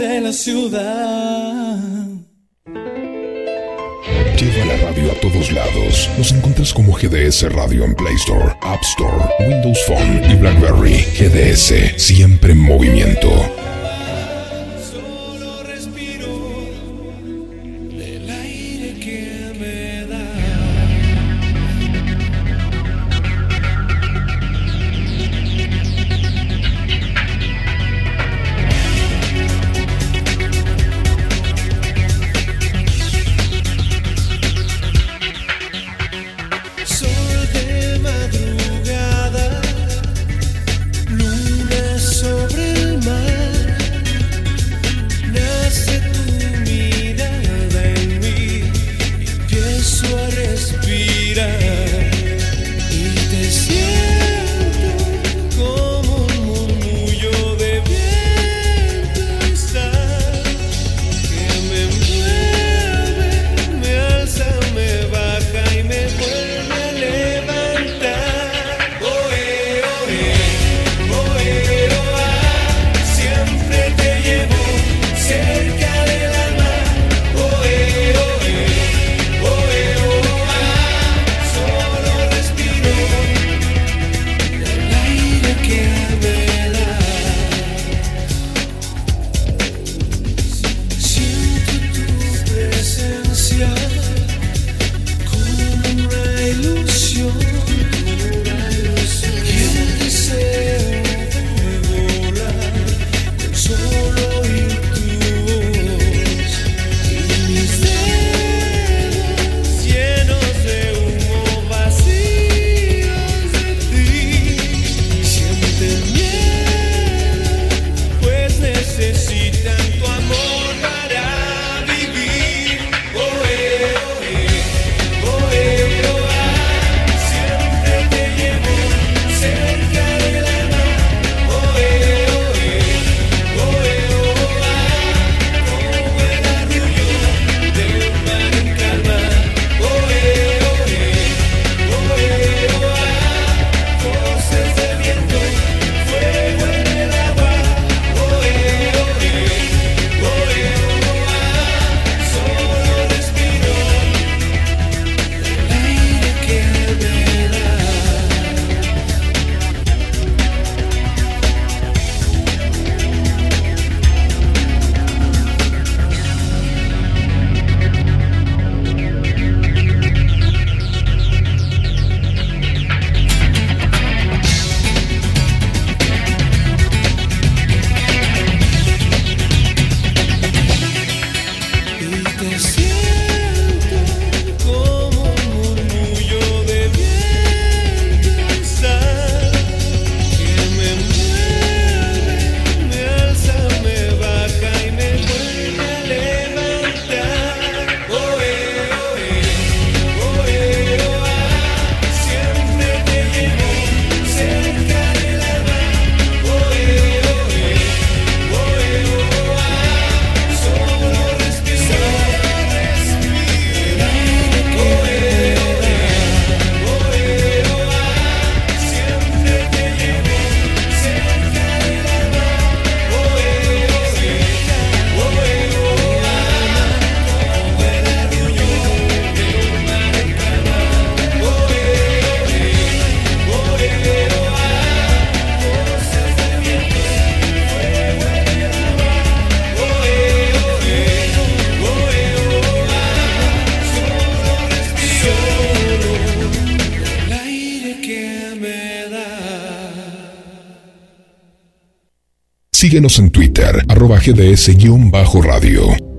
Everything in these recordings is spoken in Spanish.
de la ciudad. Lleva la radio a todos lados. Nos encuentras como GDS Radio en Play Store, App Store, Windows Phone y BlackBerry. GDS, siempre en movimiento. mensaje de ese guion bajo radio.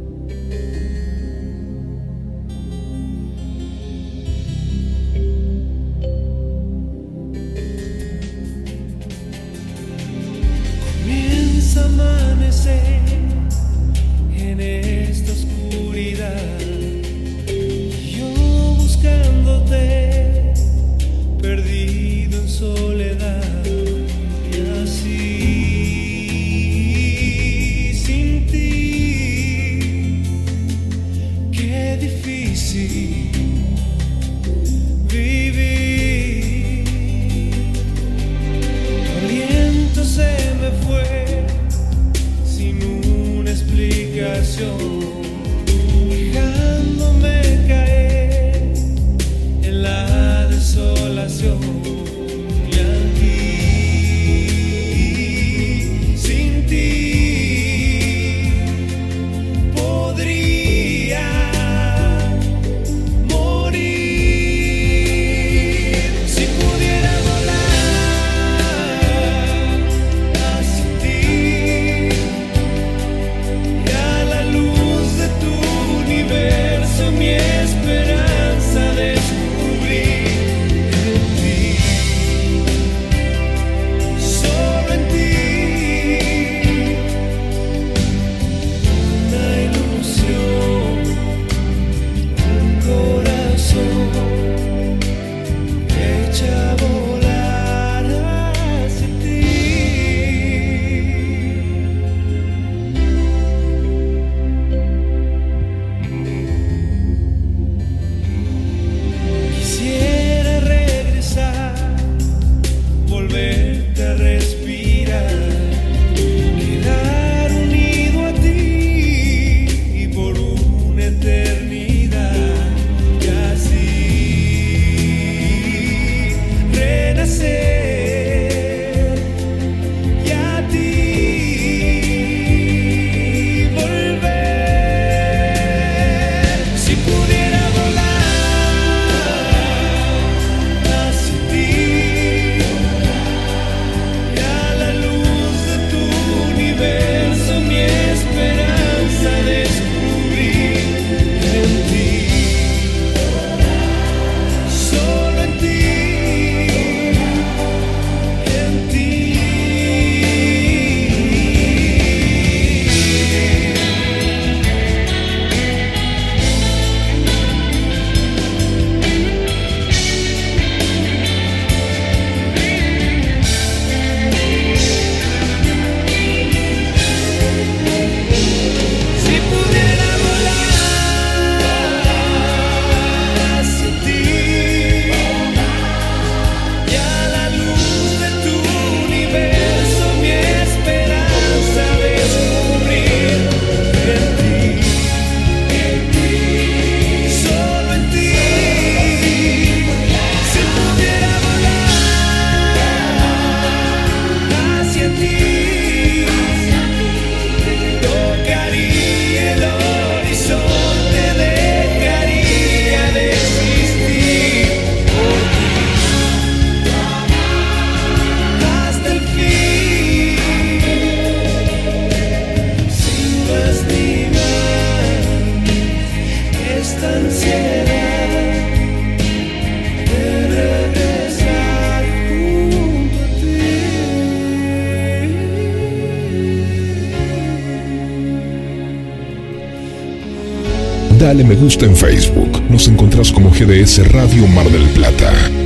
Gusta en Facebook. Nos encontrás como GDS Radio Mar del Plata.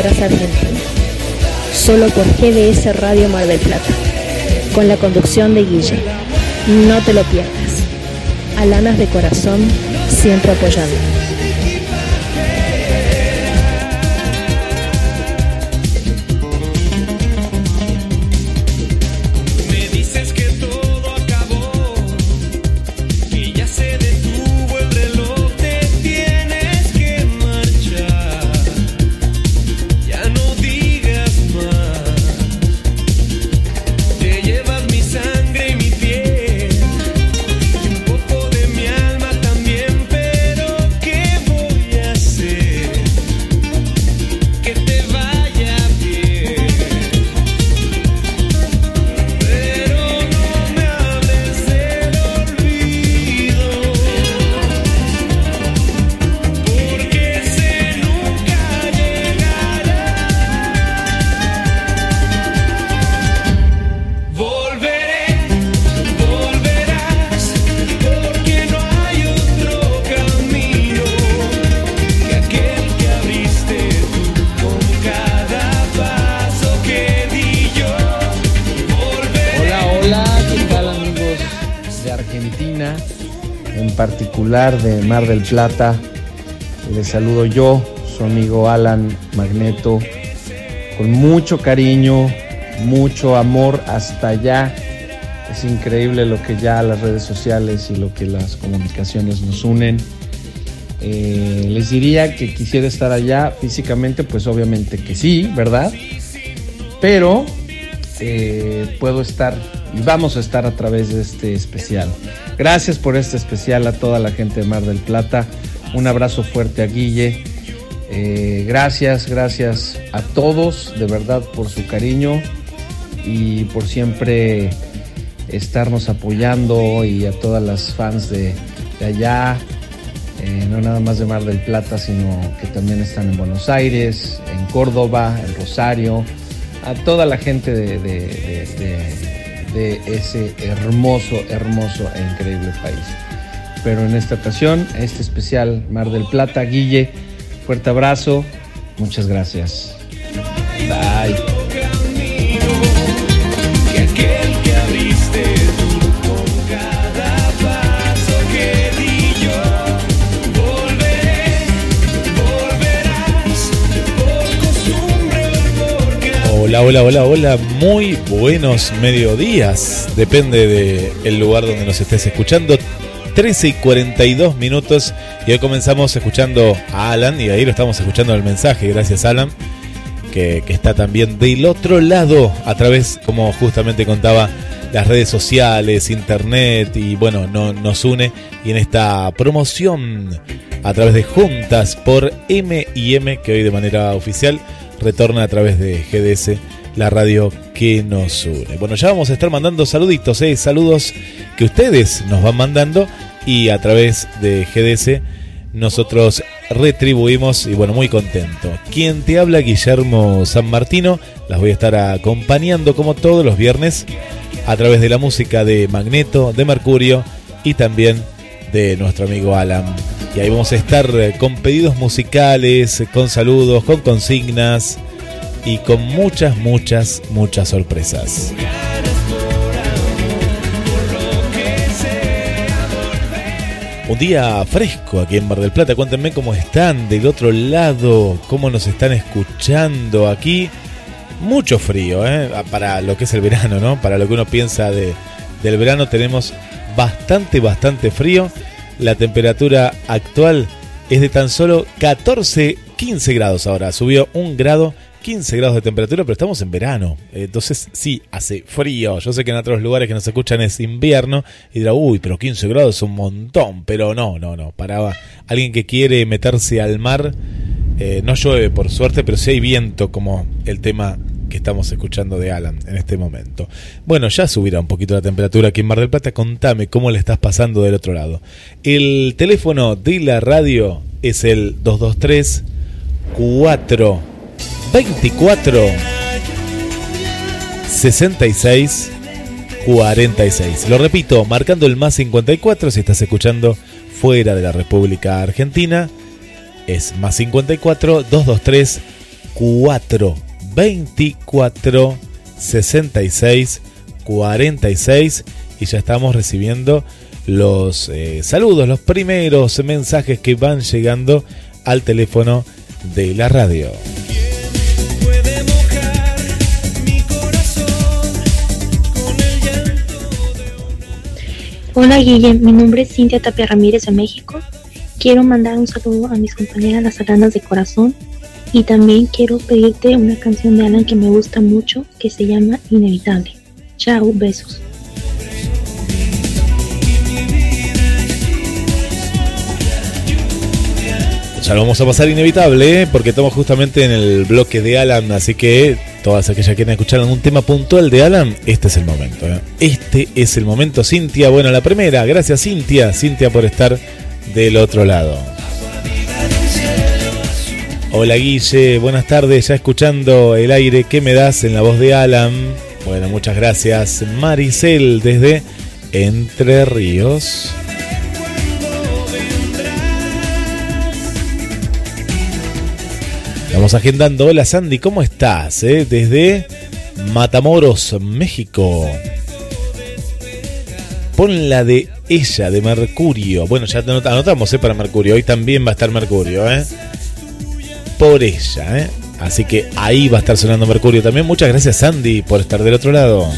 Horas argentinas. Solo por GDS Radio Mar del Plata. Con la conducción de Guille. No te lo pierdas. Alanas de corazón, siempre apoyando. De Mar del Plata. Les saludo yo, su amigo Alan Magneto, con mucho cariño, mucho amor hasta allá. Es increíble lo que ya las redes sociales y lo que las comunicaciones nos unen. Eh, les diría que quisiera estar allá físicamente, pues obviamente que sí, ¿verdad? Pero eh, puedo estar y vamos a estar a través de este especial. Gracias por este especial a toda la gente de Mar del Plata. Un abrazo fuerte a Guille. Eh, gracias, gracias a todos de verdad por su cariño y por siempre estarnos apoyando y a todas las fans de, allá, eh, no nada más de Mar del Plata, sino que también están en Buenos Aires, en Córdoba, en Rosario, a toda la gente de de ese hermoso, hermoso e increíble país. Pero en esta ocasión, este especial Mar del Plata, Guille, fuerte abrazo, muchas gracias. Bye. Hola, hola, hola, muy buenos mediodías. Depende del lugar donde nos estés escuchando. 13 y 42 minutos y hoy comenzamos escuchando a Alan y ahí lo estamos escuchando el mensaje. Gracias Alan, que, está también del otro lado a través, como justamente contaba, las redes sociales, internet y bueno, no, nos une y en esta promoción a través de Juntas por M y M que hoy de manera oficial retorna a través de GDS, la radio que nos une. Bueno, ya vamos a estar mandando saluditos, ¿eh? saludos que ustedes nos van mandando y a través de GDS nosotros retribuimos y bueno, muy contento. Quien te habla, Guillermo San Martino, las voy a estar acompañando como todos los viernes a través de la música de Magneto, de Mercurio y también de nuestro amigo Alan y ahí vamos a estar eh, con pedidos musicales, con saludos, con consignas y con muchas, muchas, muchas sorpresas. Un día fresco aquí en Mar del Plata. Cuéntenme cómo están del otro lado, cómo nos están escuchando aquí. Mucho frío, ¿eh? Para lo que es el verano, ¿no? Para lo que uno piensa de, del verano tenemos bastante, bastante frío. La temperatura actual es de tan solo 14, 15 grados ahora. Subió un grado, 15 grados de temperatura, pero estamos en verano. Entonces sí, hace frío. Yo sé que en otros lugares que nos escuchan es invierno y dirá, uy, pero 15 grados es un montón. Pero no, no, no. Para alguien que quiere meterse al mar, eh, no llueve por suerte, pero sí hay viento como el tema que estamos escuchando de Alan en este momento. Bueno, ya subirá un poquito la temperatura aquí en Mar del Plata. Contame cómo le estás pasando del otro lado. El teléfono de la radio es el 223 4 24 66 46. Lo repito, marcando el más 54 si estás escuchando fuera de la República Argentina es más 54 223 4 24 66 46 y ya estamos recibiendo los eh, saludos, los primeros mensajes que van llegando al teléfono de la radio. Hola Guillem, mi nombre es Cintia Tapia Ramírez de México. Quiero mandar un saludo a mis compañeras las alanas de corazón y también quiero pedirte una canción de Alan que me gusta mucho que se llama Inevitable. Chao, besos. Ya lo vamos a pasar inevitable, ¿eh? porque estamos justamente en el bloque de Alan, así que todas aquellas que quieren escuchar algún tema puntual de Alan, este es el momento. ¿eh? Este es el momento, Cintia. Bueno, la primera, gracias Cintia, Cintia por estar del otro lado. Hola Guille, buenas tardes, ya escuchando el aire que me das en la voz de Alan. Bueno, muchas gracias. Maricel desde Entre Ríos. Vamos agendando. Hola Sandy, ¿cómo estás? Eh? Desde Matamoros, México. Pon la de ella, de Mercurio. Bueno, ya anotamos ¿eh? para Mercurio. Hoy también va a estar Mercurio. ¿eh? Por ella. ¿eh? Así que ahí va a estar sonando Mercurio también. Muchas gracias Sandy por estar del otro lado.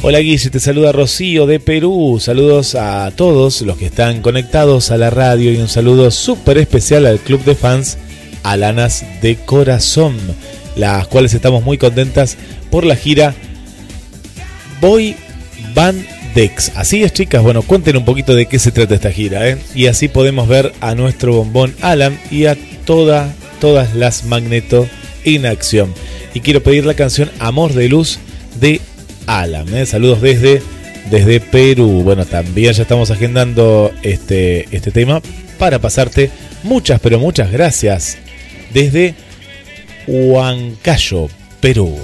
Hola Guille, te saluda Rocío de Perú. Saludos a todos los que están conectados a la radio y un saludo súper especial al club de fans Alanas de Corazón, las cuales estamos muy contentas por la gira Boy Van Dex. Así es chicas, bueno, cuenten un poquito de qué se trata esta gira, ¿eh? Y así podemos ver a nuestro bombón Alan y a toda, todas las Magneto en acción. Y quiero pedir la canción Amor de Luz de Alan. ¿eh? Saludos desde, desde Perú. Bueno, también ya estamos agendando este, este tema para pasarte muchas, pero muchas gracias desde Huancayo, Perú.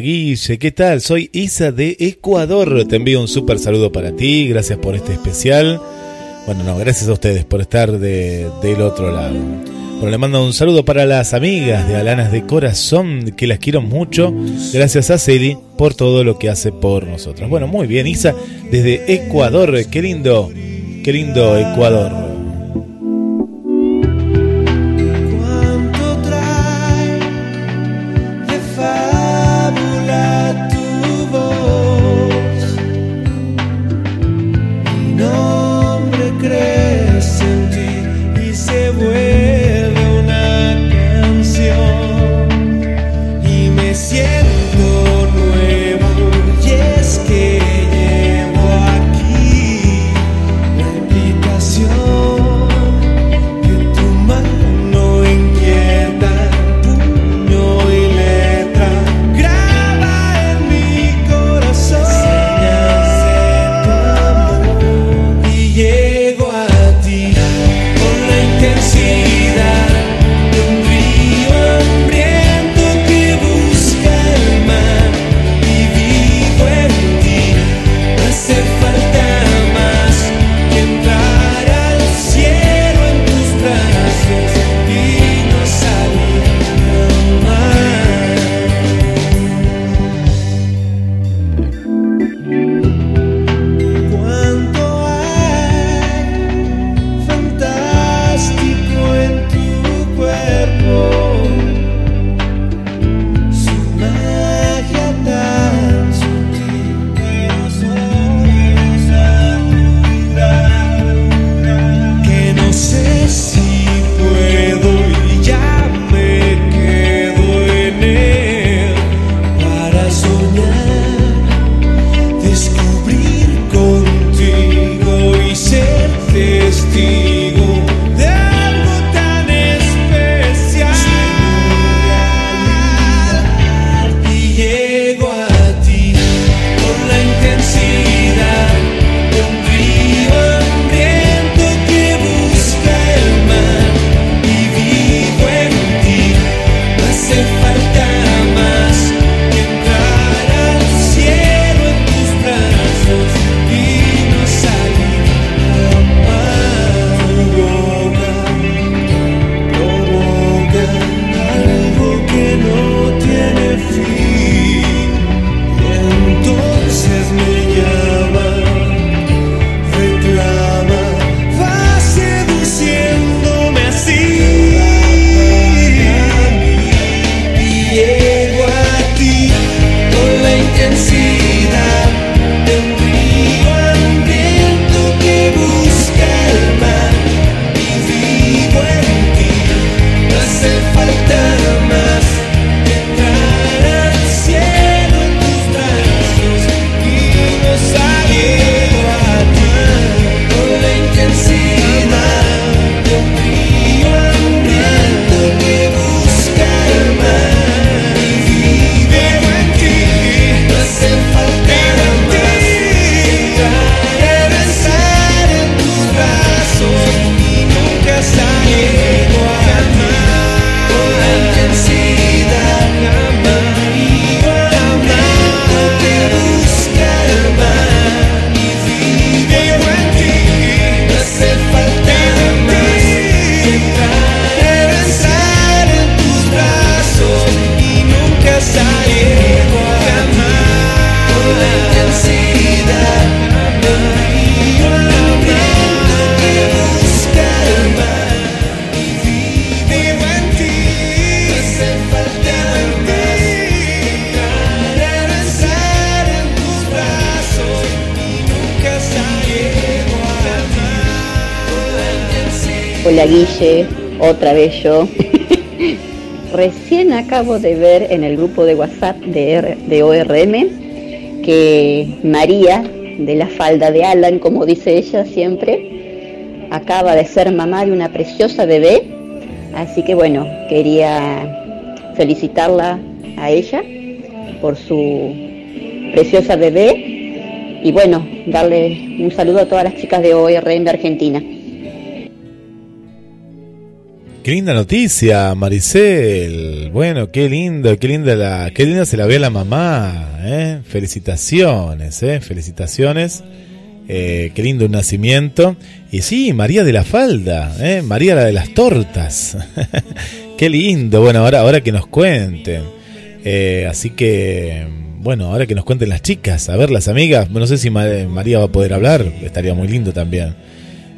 Guille, ¿qué tal? Soy Isa de Ecuador. Te envío un súper saludo para ti. Gracias por este especial. Bueno, no, gracias a ustedes por estar de, del otro lado. Bueno, le mando un saludo para las amigas de Alanas de Corazón, que las quiero mucho. Gracias a Celi por todo lo que hace por nosotros. Bueno, muy bien, Isa, desde Ecuador. Qué lindo, qué lindo Ecuador. Guille, otra vez yo. Recién acabo de ver en el grupo de WhatsApp de, R- de ORM que María, de la falda de Alan, como dice ella siempre, acaba de ser mamá de una preciosa bebé. Así que bueno, quería felicitarla a ella por su preciosa bebé y bueno, darle un saludo a todas las chicas de ORM de Argentina. Qué linda noticia, Maricel. Bueno, qué lindo, qué linda la, qué linda se la ve a la mamá, ¿eh? Felicitaciones, ¿eh? Felicitaciones. Eh, qué lindo un nacimiento. Y sí, María de la Falda, ¿eh? María la de las tortas. qué lindo. Bueno, ahora, ahora que nos cuenten. Eh, así que, bueno, ahora que nos cuenten las chicas, a ver las amigas. No sé si Ma- María va a poder hablar, estaría muy lindo también.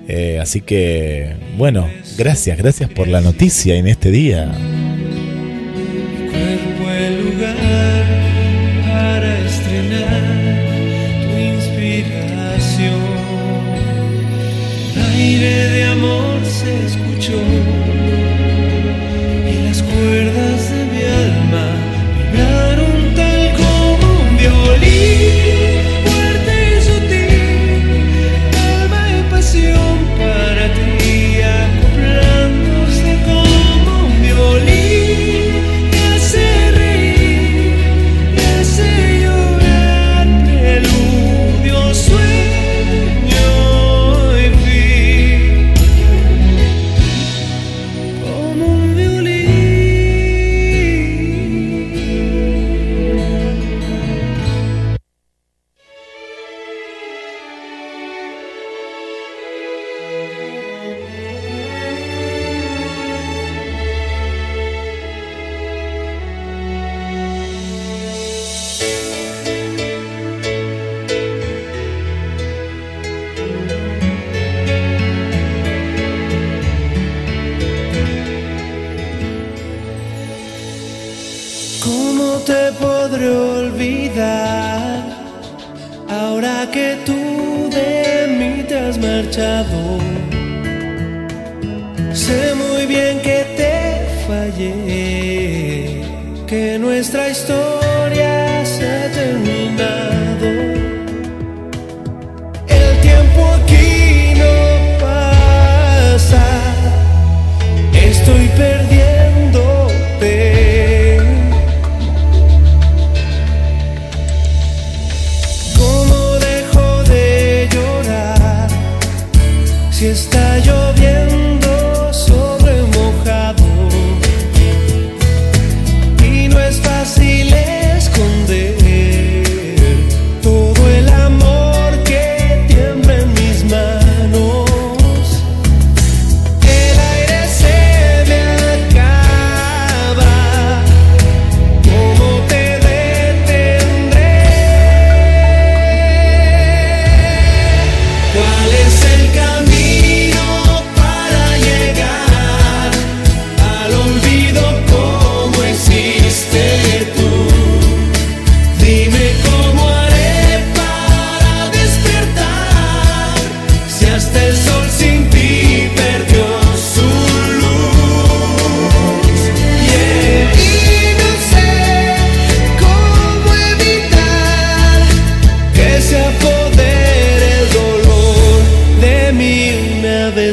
Eh, así que, bueno, gracias, gracias por la noticia en este día. cuerpo el lugar para estrenar tu inspiración. Aire de amor se escuchó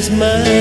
una vez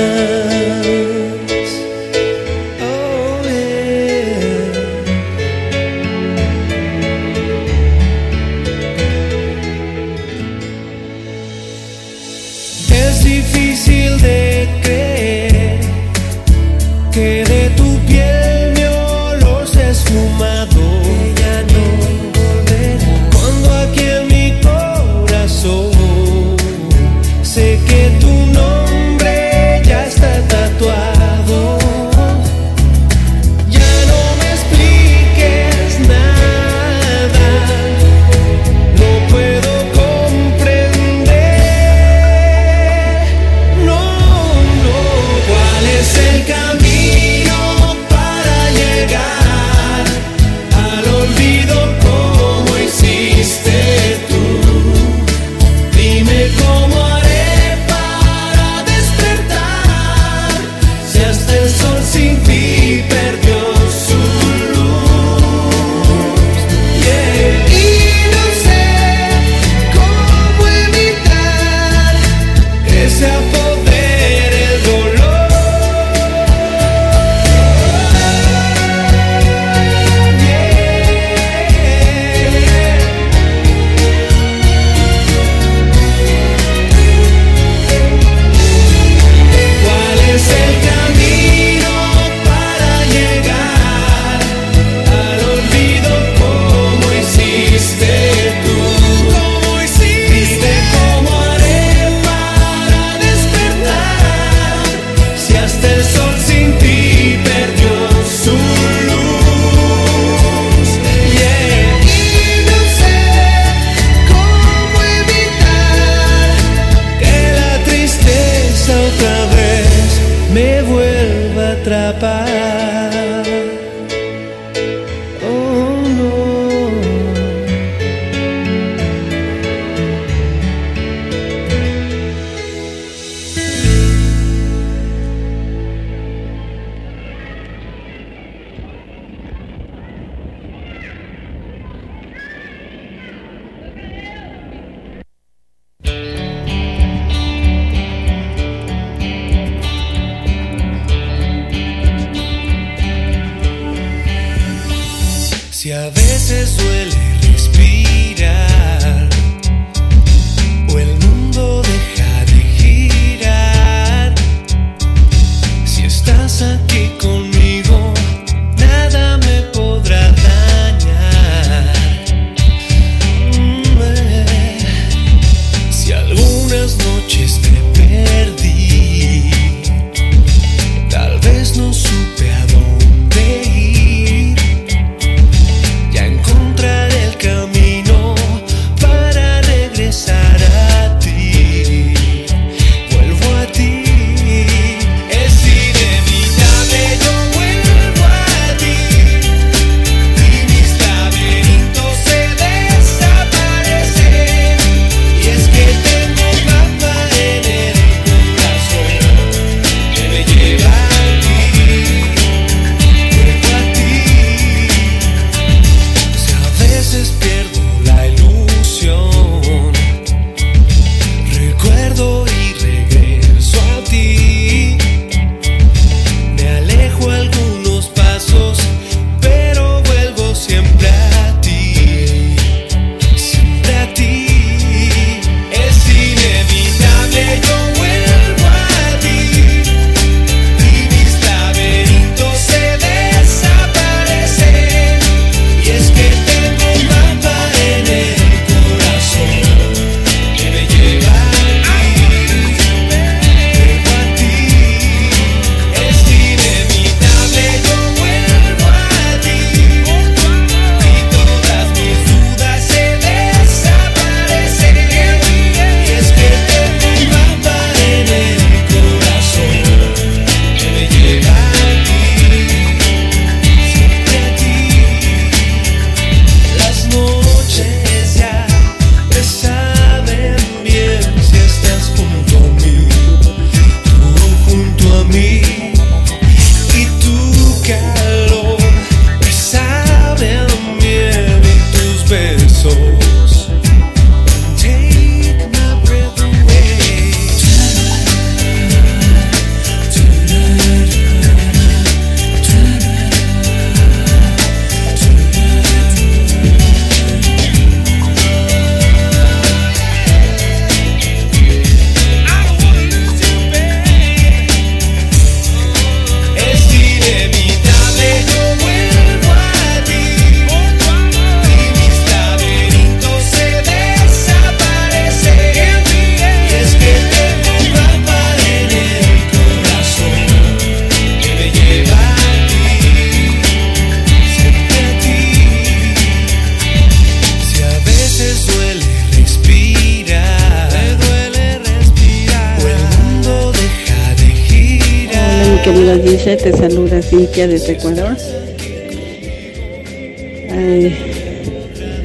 desde Ecuador.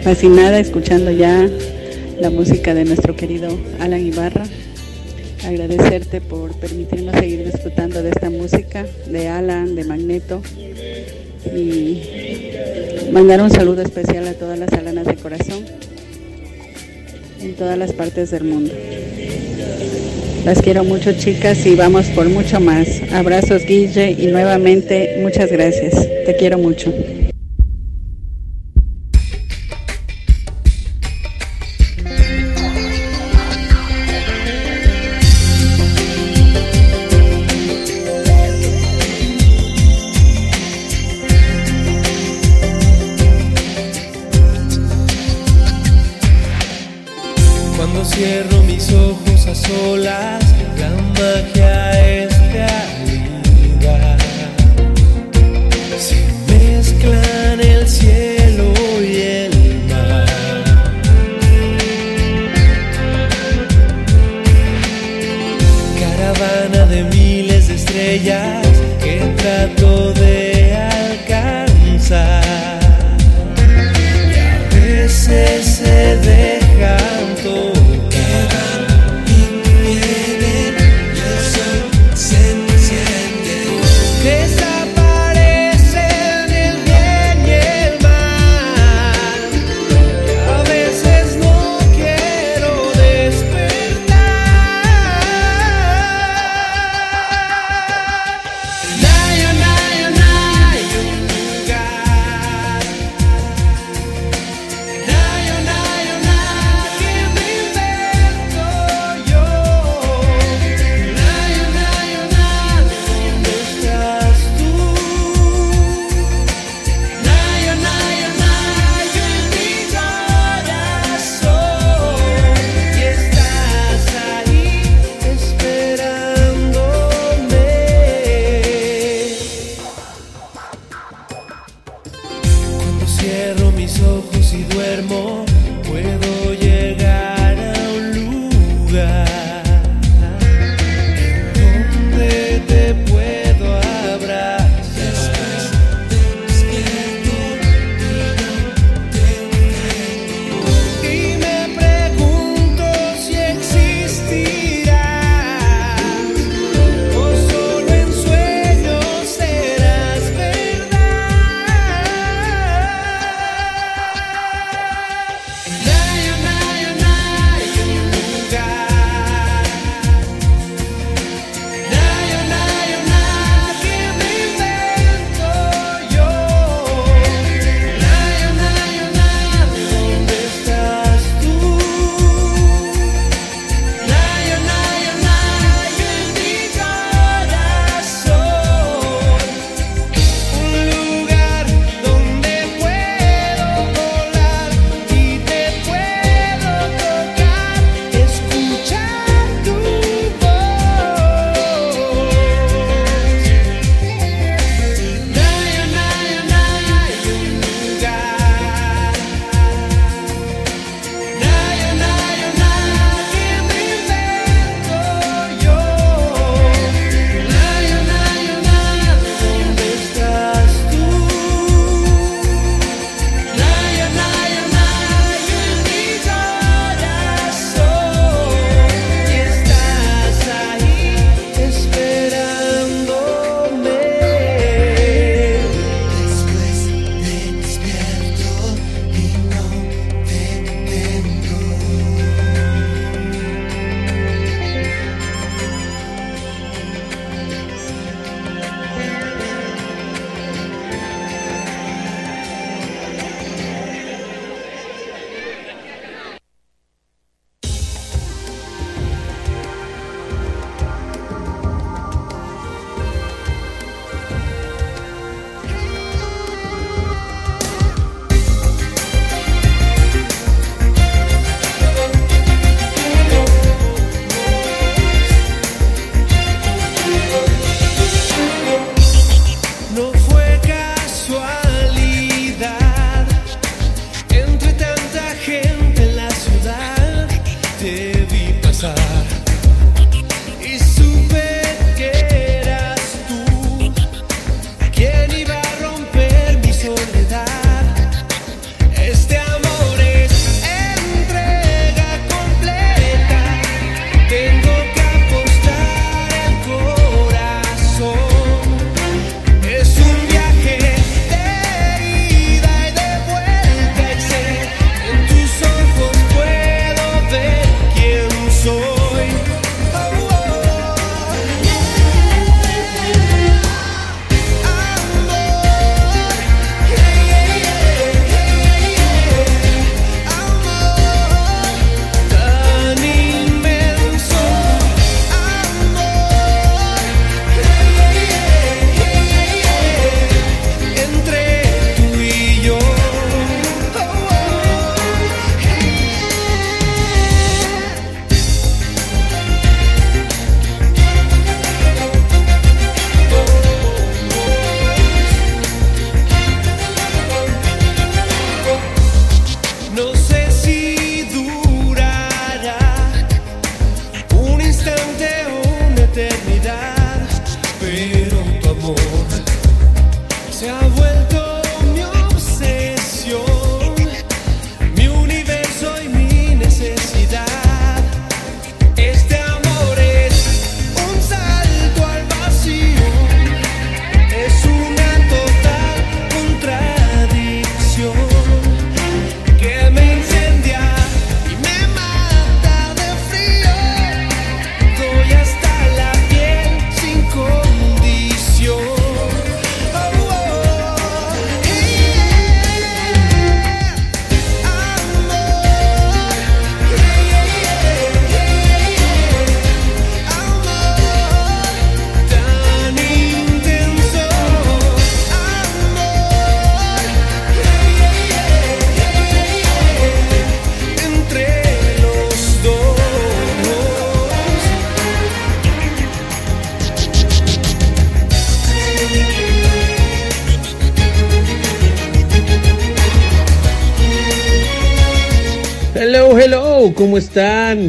fascinada escuchando ya la música de nuestro querido Alan Ibarra. Agradecerte por permitirnos seguir disfrutando de esta música de Alan, de Magneto. Y mandar un saludo especial a todas las alanas de corazón en todas las partes del mundo. Las quiero mucho chicas y vamos por mucho más. Abrazos Guille y nuevamente muchas gracias. Te quiero mucho.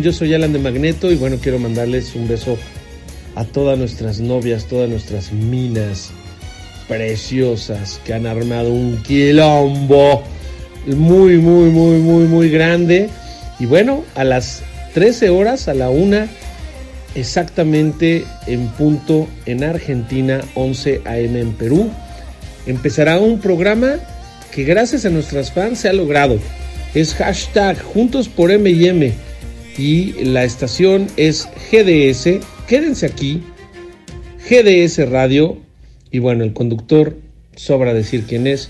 Yo soy Alan de Magneto y bueno, quiero mandarles un beso a todas nuestras novias, todas nuestras minas preciosas que han armado un quilombo muy, muy, muy, muy, muy grande. Y bueno, a las 13 horas, a la una, exactamente en punto en Argentina, 11 AM en Perú, empezará un programa que gracias a nuestras fans se ha logrado. Es hashtag Juntos por M&M y la estación es GDS. Quédense aquí, GDS Radio. Y bueno, el conductor, sobra decir quién es,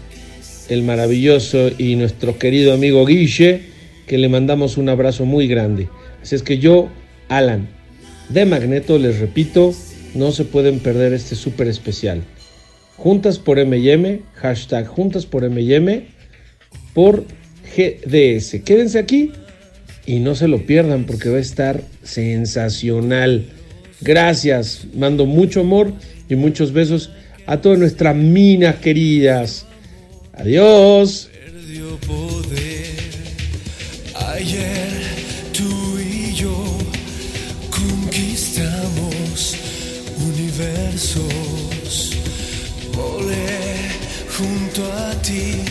el maravilloso y nuestro querido amigo Guille, que le mandamos un abrazo muy grande. Así es que yo, Alan, de Magneto, les repito, no se pueden perder este súper especial. Juntas por M&M, hashtag Juntas por M&M, por GDS. Quédense aquí y no se lo pierdan porque va a estar sensacional. Gracias, mando mucho amor y muchos besos a todas nuestras minas queridas. Adiós. Ayer tú y yo conquistamos universos. Volé junto a ti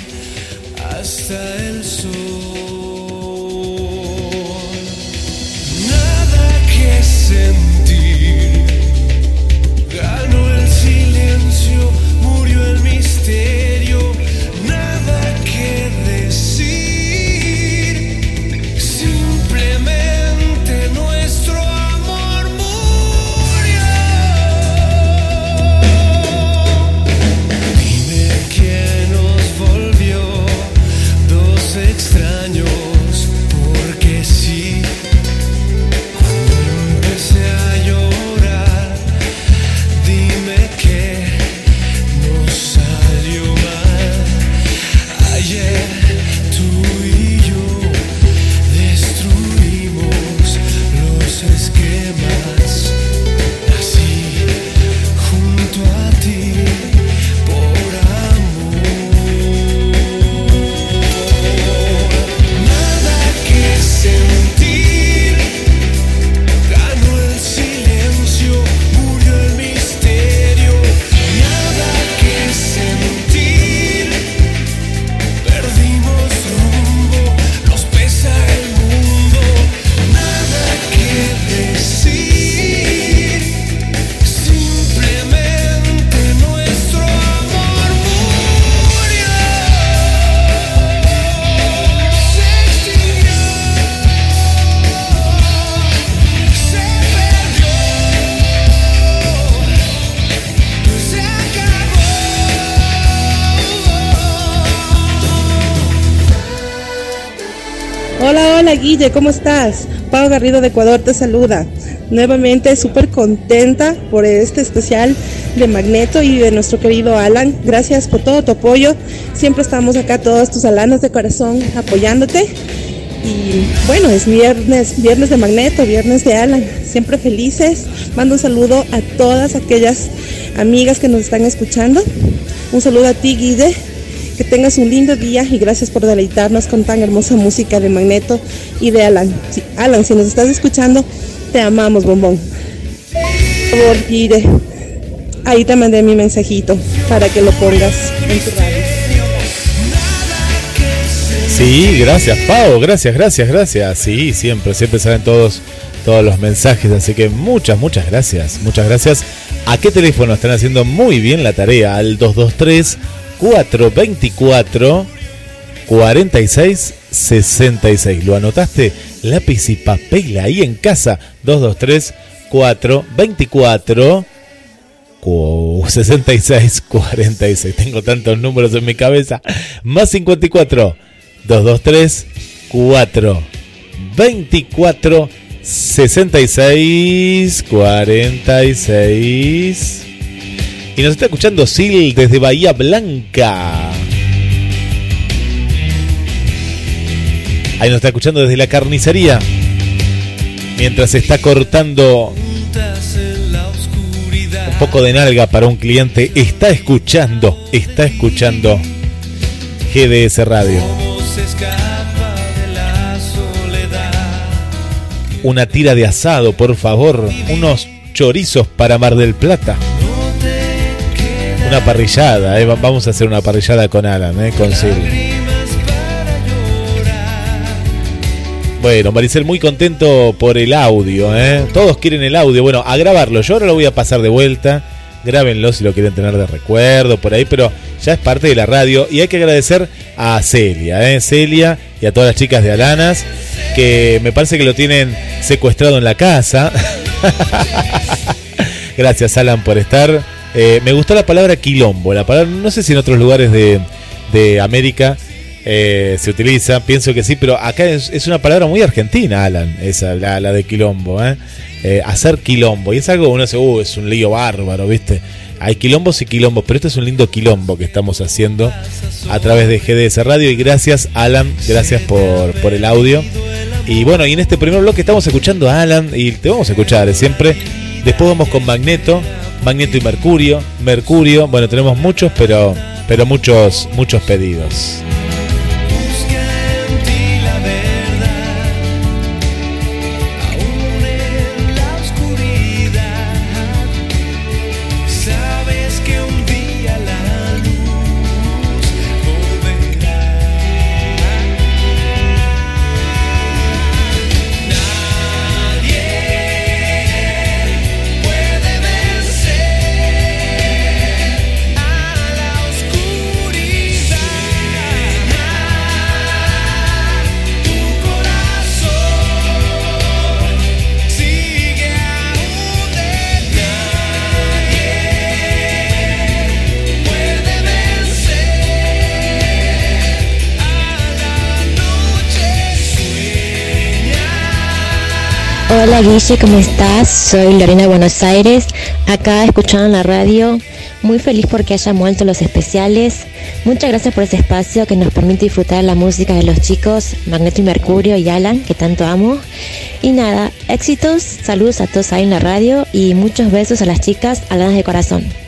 hasta el Guille, ¿cómo estás? Pau Garrido de Ecuador te saluda. Nuevamente súper contenta por este especial de Magneto y de nuestro querido Alan. Gracias por todo tu apoyo. Siempre estamos acá todos tus alanos de corazón apoyándote. Y bueno, es viernes, viernes de Magneto, viernes de Alan. Siempre felices. Mando un saludo a todas aquellas amigas que nos están escuchando. Un saludo a ti, Guille. Que tengas un lindo día y gracias por deleitarnos con tan hermosa música de Magneto y de Alan. Alan, si nos estás escuchando, te amamos, bombón. Por favor, Guille, ahí te mandé mi mensajito para que lo pongas en tu radio. Sí, gracias, Pau. Gracias, gracias, gracias. Sí, siempre, siempre saben todos, todos los mensajes. Así que muchas, muchas gracias. Muchas gracias. ¿A qué teléfono están haciendo muy bien la tarea? Al 223 424 46 66. ¿Lo anotaste? Lápiz y papel ahí en casa. 223 424 66 46. Tengo tantos números en mi cabeza. Más 54 223 4 24 66 46. Y nos está escuchando Sil desde Bahía Blanca. Ahí nos está escuchando desde la carnicería. Mientras se está cortando un poco de nalga para un cliente, está escuchando, está escuchando GDS Radio. Una tira de asado, por favor. Unos chorizos para Mar del Plata. Una parrillada, eh. vamos a hacer una parrillada con Alan, eh, con Silvia. Bueno, Maricel, muy contento por el audio, ¿eh? Todos quieren el audio. Bueno, a grabarlo. Yo ahora lo voy a pasar de vuelta. Grábenlo si lo quieren tener de recuerdo por ahí, pero ya es parte de la radio. Y hay que agradecer a Celia, ¿eh? Celia y a todas las chicas de Alanas, que me parece que lo tienen secuestrado en la casa. Gracias, Alan, por estar. Eh, me gustó la palabra quilombo. La palabra, no sé si en otros lugares de, de América eh, se utiliza, pienso que sí, pero acá es, una palabra muy argentina, Alan, esa, la, de quilombo, ¿eh? ¿eh? hacer quilombo, y es algo uno dice, uh, es un lío bárbaro, ¿viste? Hay quilombos y quilombos, pero este es un lindo quilombo que estamos haciendo a través de GDS Radio, y gracias, Alan, gracias por, por el audio. Y bueno, y en este primer bloque estamos escuchando a Alan, y te vamos a escuchar siempre. Después vamos con Magneto, Magneto y Mercurio, Mercurio, bueno, tenemos muchos, pero, pero muchos, muchos pedidos. Hola Guille, ¿cómo estás? Soy Lorena de Buenos Aires, acá escuchando la radio, muy feliz porque hayan vuelto los especiales. Muchas gracias por ese espacio que nos permite disfrutar la música de los chicos Magneto y Mercurio y Alan, que tanto amo. Y nada, éxitos, saludos a todos ahí en la radio y muchos besos a las chicas, alanas de corazón.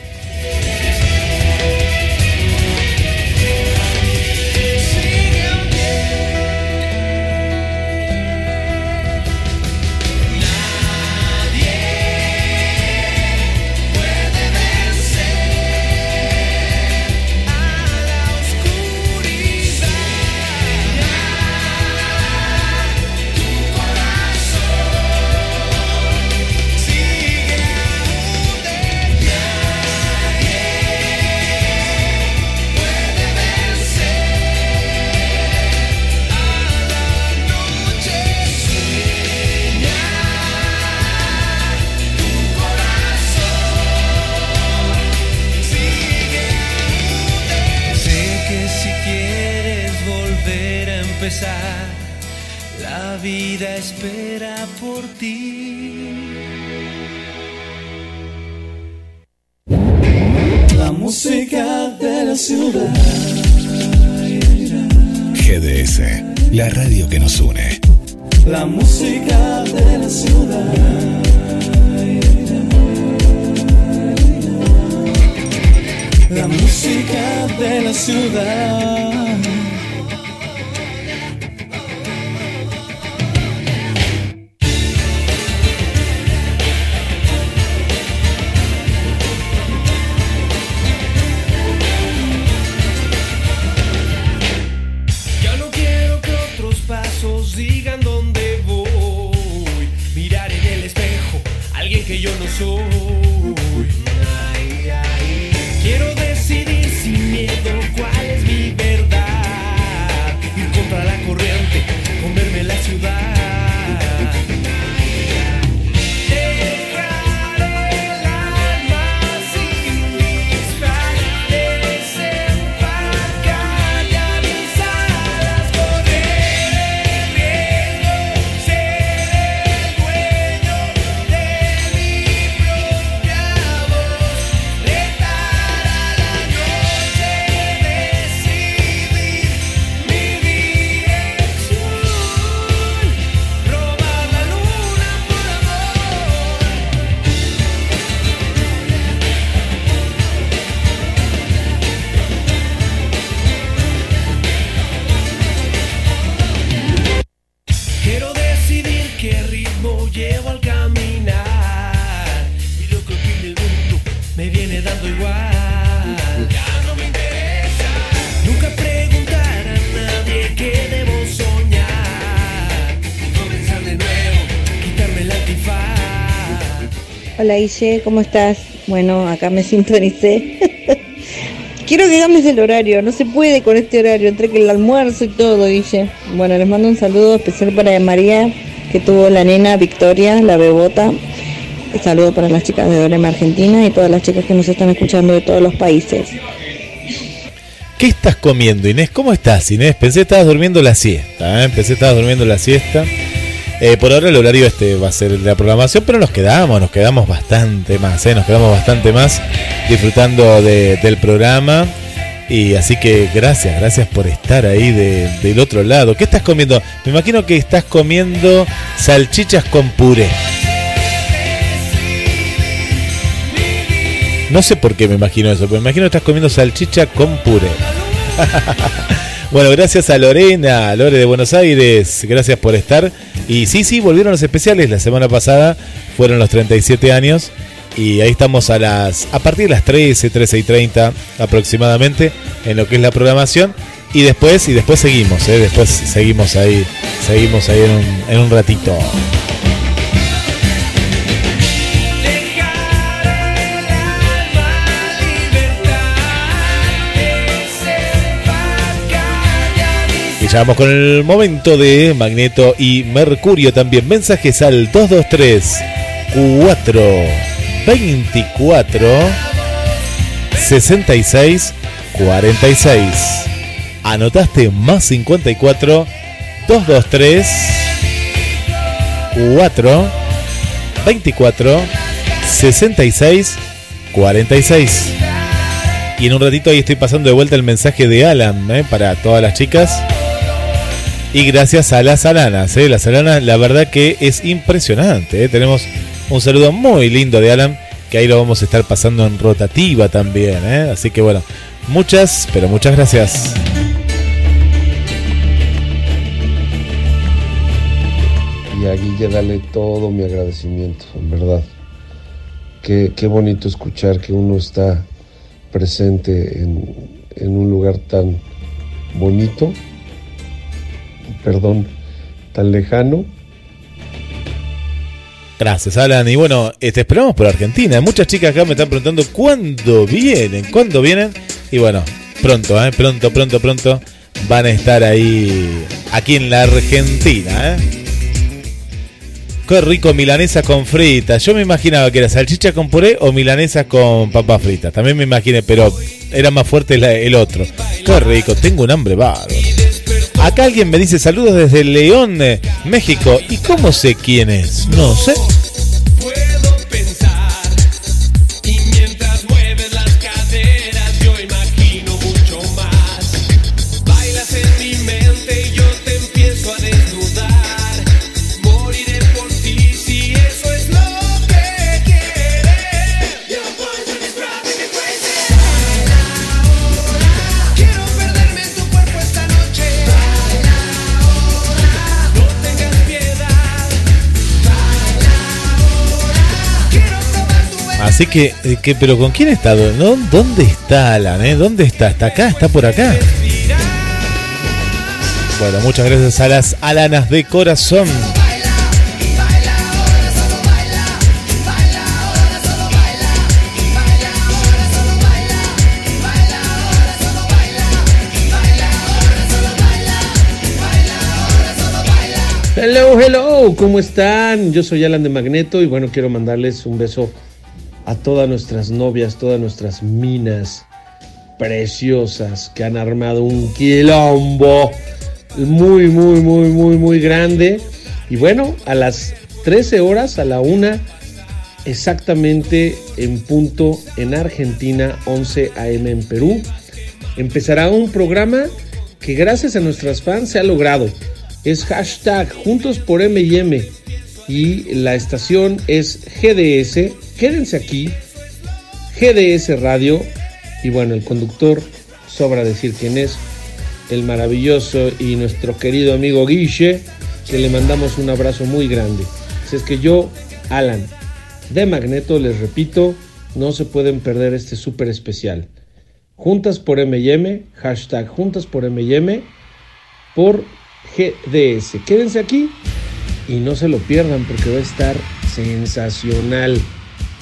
¿Cómo estás? Bueno, acá me sintonicé. Quiero que cambies el horario, no se puede con este horario, entre que el almuerzo y todo, Guille. Bueno, les mando un saludo especial para María, que tuvo la nena Victoria, la bebota. Un saludo para las chicas de Dorema Argentina y todas las chicas que nos están escuchando de todos los países. ¿Qué estás comiendo, Inés? ¿Cómo estás, Inés? Pensé que estabas durmiendo la siesta. ¿eh? Pensé que estabas durmiendo la siesta. Eh, por ahora el horario este va a ser la programación, pero nos quedamos, nos quedamos bastante más, ¿eh? nos quedamos bastante más disfrutando de- del programa. Y así que gracias, gracias por estar ahí de- del otro lado. ¿Qué estás comiendo? Me imagino que estás comiendo salchichas con puré. No sé por qué me imagino eso, pero me imagino que estás comiendo salchicha con puré. bueno, gracias a Lorena, Lore de Buenos Aires, gracias por estar. Y sí, sí, volvieron los especiales. La semana pasada fueron los 37 años. Y ahí estamos a las a partir de las 13, 13 y 30 aproximadamente en lo que es la programación. Y después, y después seguimos, ¿eh? después seguimos ahí, seguimos ahí en un, en un ratito. Vamos con el momento de Magneto y Mercurio también. Mensajes al 223 4 24 66 46. Anotaste más 54 223 4 24 66 46. Y en un ratito ahí estoy pasando de vuelta el mensaje de Alan ¿eh? para todas las chicas. Y gracias a las alanas, ¿eh? las alanas, la verdad que es impresionante. ¿eh? Tenemos un saludo muy lindo de Alan, que ahí lo vamos a estar pasando en rotativa también. ¿eh? Así que bueno, muchas, pero muchas gracias. Y a Guille dale todo mi agradecimiento, en verdad. Qué, bonito escuchar que uno está presente en, en un lugar tan bonito, perdón, tan lejano. Gracias, Alan. Y bueno, te esperamos por Argentina. Muchas chicas acá me están preguntando cuándo vienen, cuándo vienen. Y bueno, pronto, ¿eh? pronto, pronto, pronto van a estar ahí, aquí en la Argentina. ¿eh? Qué rico milanesa con fritas. Yo me imaginaba que era salchicha con puré o milanesa con papas fritas. También me imaginé, pero era más fuerte el otro. Qué rico, tengo un hambre bárbaro. Acá alguien me dice saludos desde León, eh, México. ¿Y cómo sé quién es? No sé. Así que, eh, que, pero ¿con quién está? ¿Dónde está Alan? Eh? ¿Dónde está? ¿Está acá? ¿Está por acá? Bueno, muchas gracias a las Alanas de corazón. Hello, hello, ¿cómo están? Yo soy Alan de Magneto y bueno, quiero mandarles un beso a todas nuestras novias, todas nuestras minas preciosas que han armado un quilombo muy, muy, muy, muy, muy grande. Y bueno, a las 13 horas, a la una, exactamente en punto en Argentina, 11 AM en Perú, empezará un programa que gracias a nuestras fans se ha logrado. Es hashtag Juntos por y la estación es GDS Quédense aquí, GDS Radio, y bueno, el conductor, sobra decir quién es, el maravilloso y nuestro querido amigo Guille, que le mandamos un abrazo muy grande. Si es que yo, Alan, de Magneto, les repito, no se pueden perder este súper especial. Juntas por MM, hashtag Juntas por MM, por GDS. Quédense aquí y no se lo pierdan porque va a estar sensacional.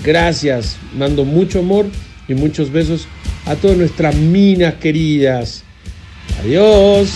Gracias, mando mucho amor y muchos besos a todas nuestras minas queridas. Adiós.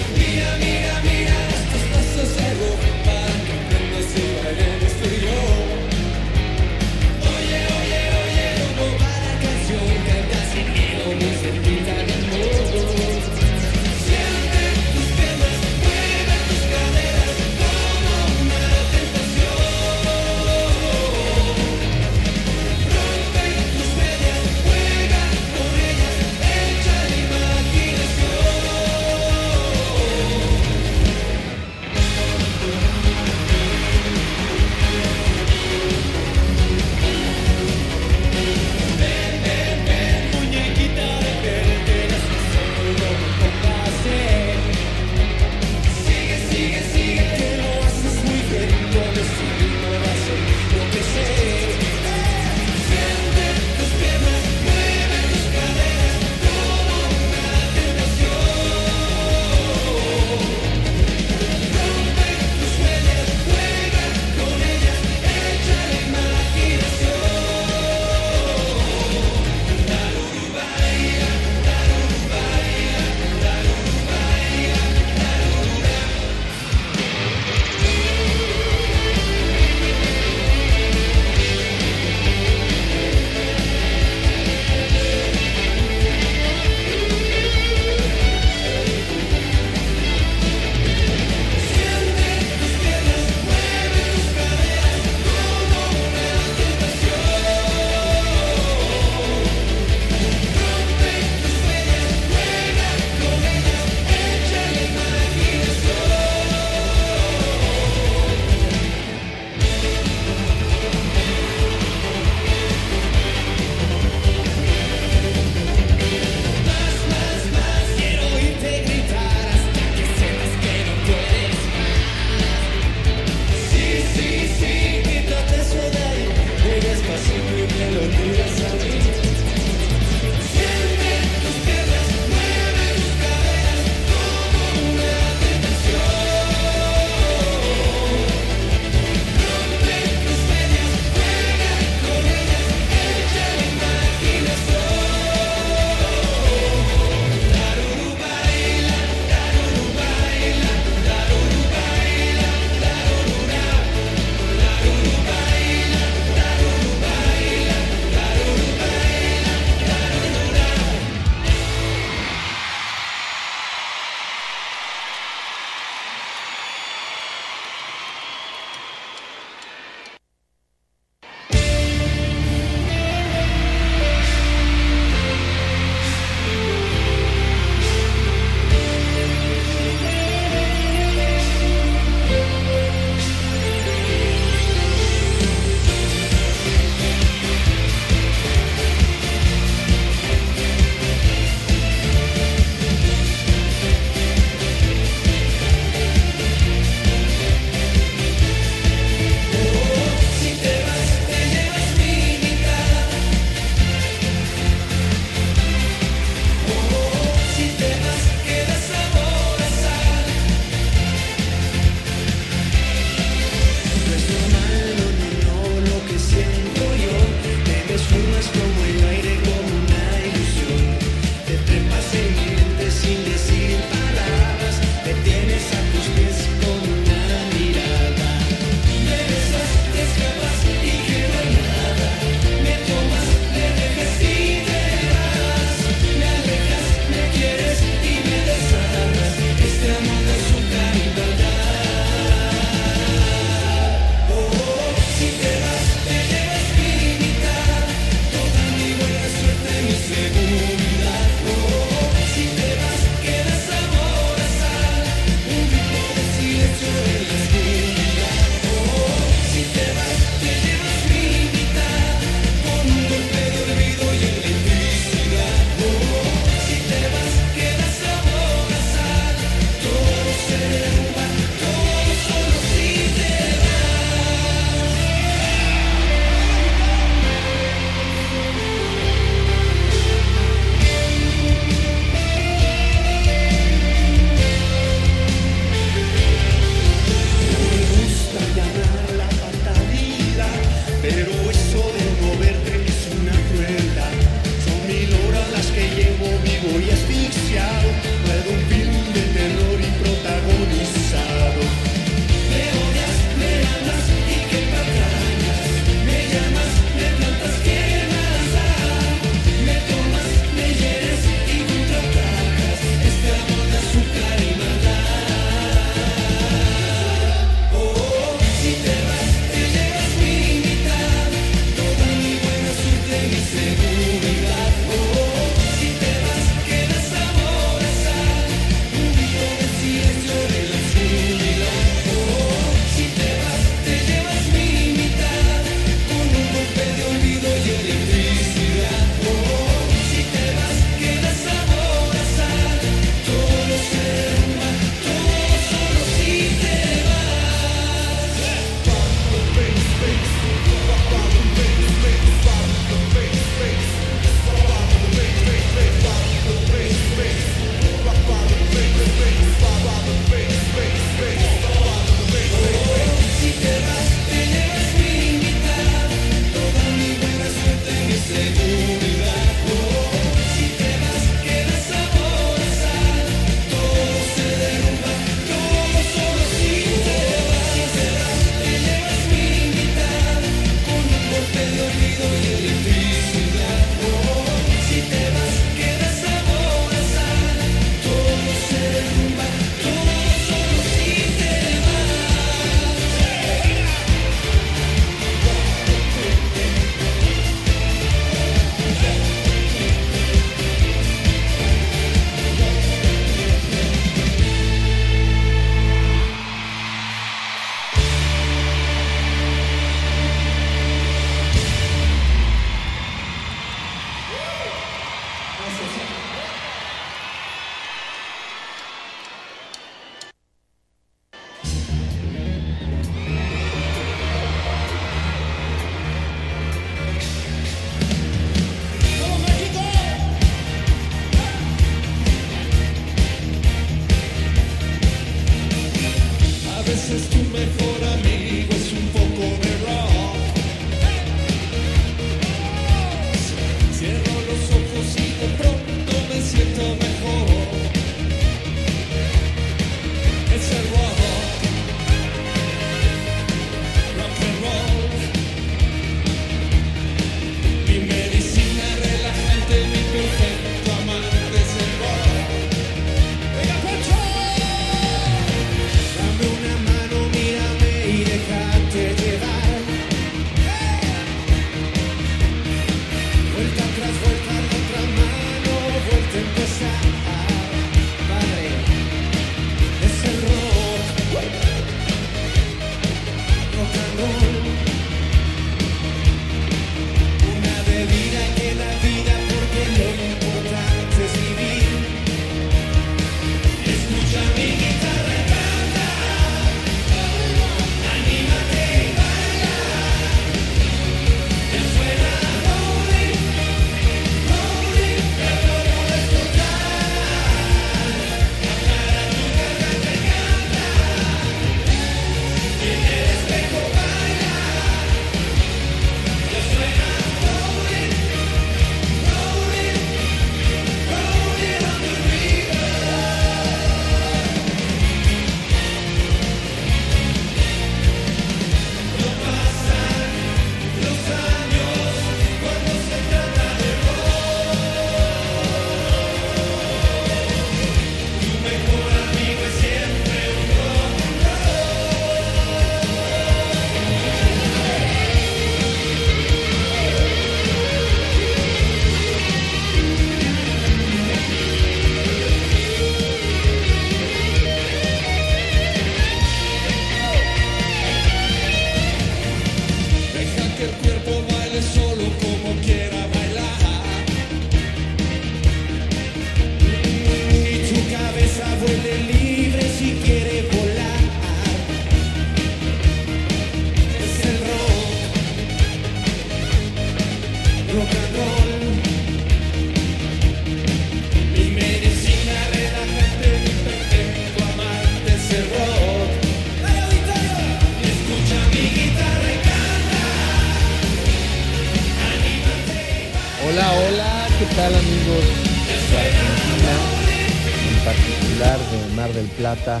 Plata?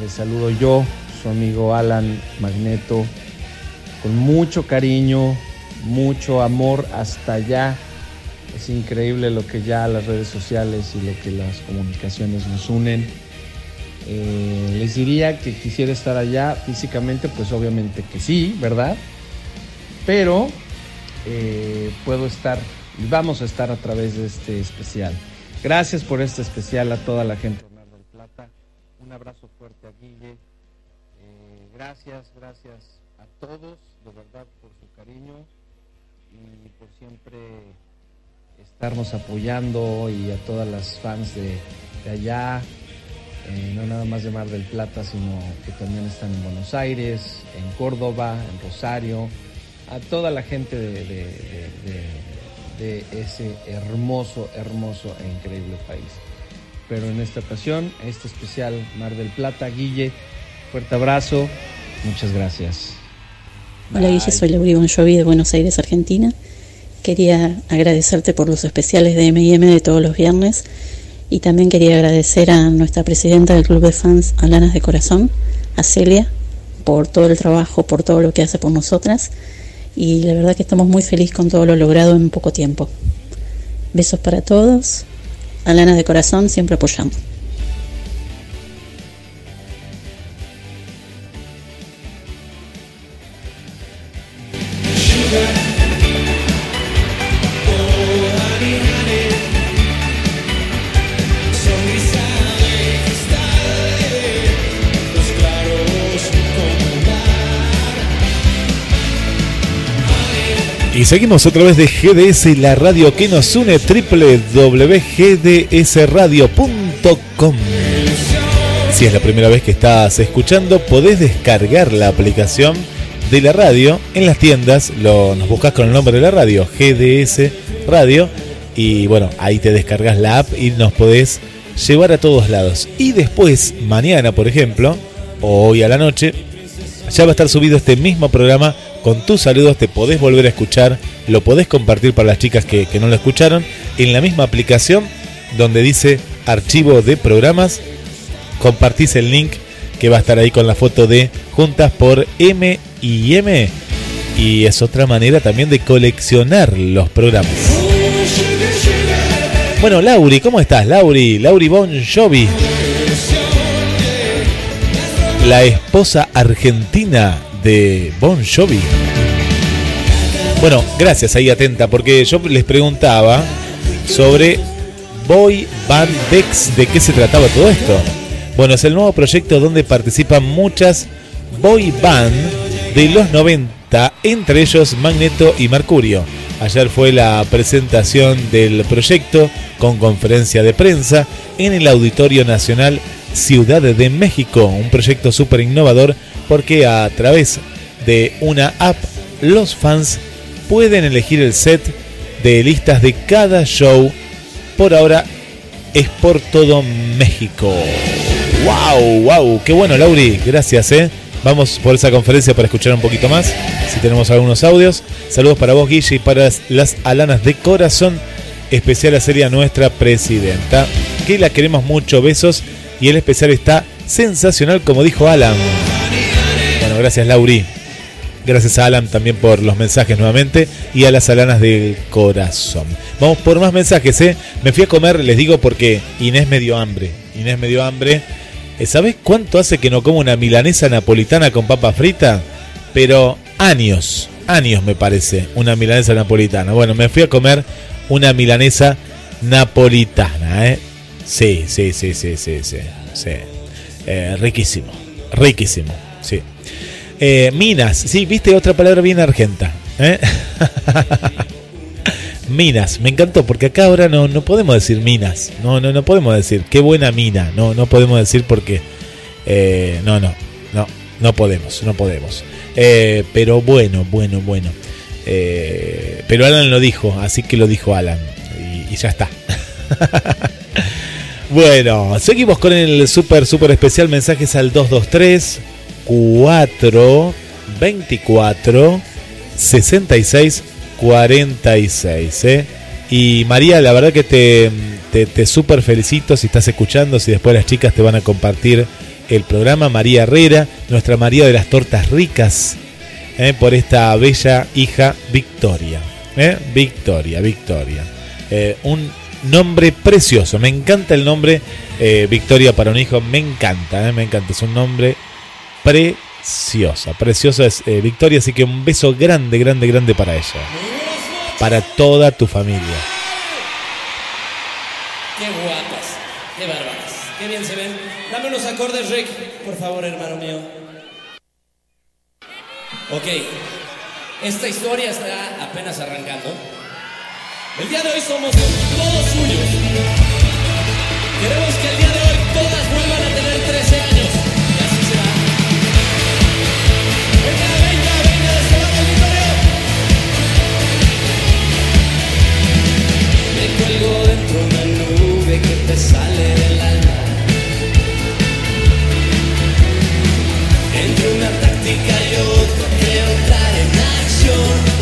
Les saludo yo, su amigo Alan Magneto, con mucho cariño, mucho amor hasta allá. Es increíble lo que ya las redes sociales y lo que las comunicaciones nos unen. Eh, les diría que quisiera estar allá físicamente, pues obviamente que sí, ¿verdad? Pero eh, puedo estar y vamos a estar a través de este especial. Gracias por este especial a toda la gente gracias, gracias a todos, de verdad, por su cariño y por siempre estarnos apoyando y a todas las fans de, de allá, eh, no nada más de Mar del Plata, sino que también están en Buenos Aires, en Córdoba, en Rosario, a toda la gente de, de, de, ese hermoso, hermoso e increíble país. Pero en esta ocasión, este especial Mar del Plata, Guille, fuerte abrazo, muchas gracias. Hola Guille, soy Lauri Bon Jovi de Buenos Aires, Argentina. Quería agradecerte por los especiales de M&M de todos los viernes y también quería agradecer a nuestra presidenta del Club de Fans Alanas de Corazón, a Celia, por todo el trabajo, por todo lo que hace por nosotras y la verdad que estamos muy felices con todo lo logrado en poco tiempo. Besos para todos, Alanas de Corazón siempre apoyando. Y seguimos otra vez de GDS, la radio que nos une, www.gdsradio.com. Si es la primera vez que estás escuchando, podés descargar la aplicación de la radio en las tiendas. Lo, nos buscas con el nombre de la radio, GDS Radio. Y bueno, ahí te descargas la app y nos podés llevar a todos lados. Y después, mañana, por ejemplo, o hoy a la noche, ya va a estar subido este mismo programa con tus saludos te podés volver a escuchar, lo podés compartir para las chicas que, no lo escucharon, en la misma aplicación donde dice archivo de programas, compartís el link que va a estar ahí con la foto de Juntas por M y M. Y es otra manera también de coleccionar los programas. Bueno, Lauri, ¿cómo estás? Lauri, Lauri Bon Jovi. La esposa argentina de Bon Jovi. Bueno, gracias ahí atenta, porque yo les preguntaba sobre Boy Band Dex, de qué se trataba todo esto. Bueno, es el nuevo proyecto donde participan muchas boy band de los 90, entre ellos Magneto y Mercurio. Ayer fue la presentación del proyecto con conferencia de prensa en el Auditorio Nacional Ciudad de México, un proyecto súper innovador porque a través de una app los fans pueden elegir el set de listas de cada show. Por ahora es por todo México. ¡Wow! ¡Wow! ¡Qué bueno, Lauri! Gracias, ¿eh? Vamos por esa conferencia para escuchar un poquito más. Si tenemos algunos audios. Saludos para vos, Guille, y para las alanas de corazón. Especial a sería nuestra presidenta. Que la queremos mucho. Besos. Y el especial está sensacional, como dijo Alan. Bueno, gracias, Lauri. Gracias a Alan también por los mensajes nuevamente y a las alanas del corazón. Vamos por más mensajes, ¿eh? Me fui a comer, les digo porque Inés me dio hambre. Inés me dio hambre. ¿Sabes cuánto hace que no como una milanesa napolitana con papa frita? Pero años, años me parece, una milanesa napolitana. Bueno, me fui a comer una milanesa napolitana, ¿eh? Sí, sí, sí, sí, sí, sí. sí. Eh, riquísimo, riquísimo, sí. Eh, minas, sí, viste otra palabra bien argenta. ¿eh? minas, me encantó porque acá ahora no, no podemos decir minas, no, no, no podemos decir qué buena mina, no, no podemos decir porque eh, no, no, no, no podemos, no podemos. Eh, pero bueno, bueno, bueno. Eh, pero Alan lo dijo, así que lo dijo Alan y, y ya está. bueno, seguimos con el super, super especial mensajes al 223 4 24 66 46. ¿eh? Y María, la verdad que te, te, súper felicito si estás escuchando, si después las chicas te van a compartir el programa. María Herrera, nuestra María de las Tortas Ricas, eh, por esta bella hija Victoria. eh. Victoria, Victoria. Eh, un nombre precioso, me encanta el nombre eh, Victoria para un hijo, me encanta, eh, me encanta, es un nombre preciosa, preciosa es eh, Victoria, así que un beso grande, grande, grande para ella, para toda tu familia. Qué guapas, qué bárbaras, qué bien se ven. Dame unos acordes, Rick, por favor, hermano mío. Ok, esta historia está apenas arrancando. El día de hoy somos todos suyos. Queremos que el día de hoy todas vuelvan a tener 13 años. Y así será. Venga, venga, venga, despegamos el victorio. Me cuelgo dentro de una nube que te sale del alma. Entre una táctica y otra creo estar en acción.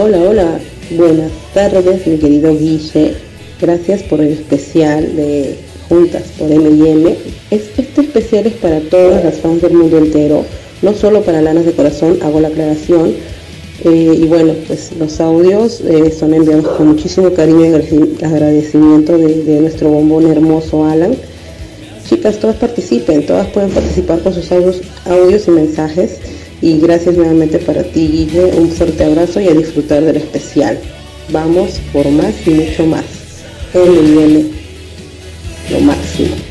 Hola, hola, buenas tardes mi querido Guille, gracias por el especial de Juntas por M&M. Es- Este especial es para todas las fans del mundo entero, no solo para Lanas de Corazón, hago la aclaración. Eh, y bueno, pues los audios eh, son enviados con muchísimo cariño y agradeci- agradecimiento de, nuestro bombón hermoso Alan. Chicas, todas participen, todas pueden participar con sus audios y mensajes. Y gracias nuevamente para ti, Guille. Un fuerte abrazo y a disfrutar del especial. Vamos por más y mucho más. M&M, lo máximo.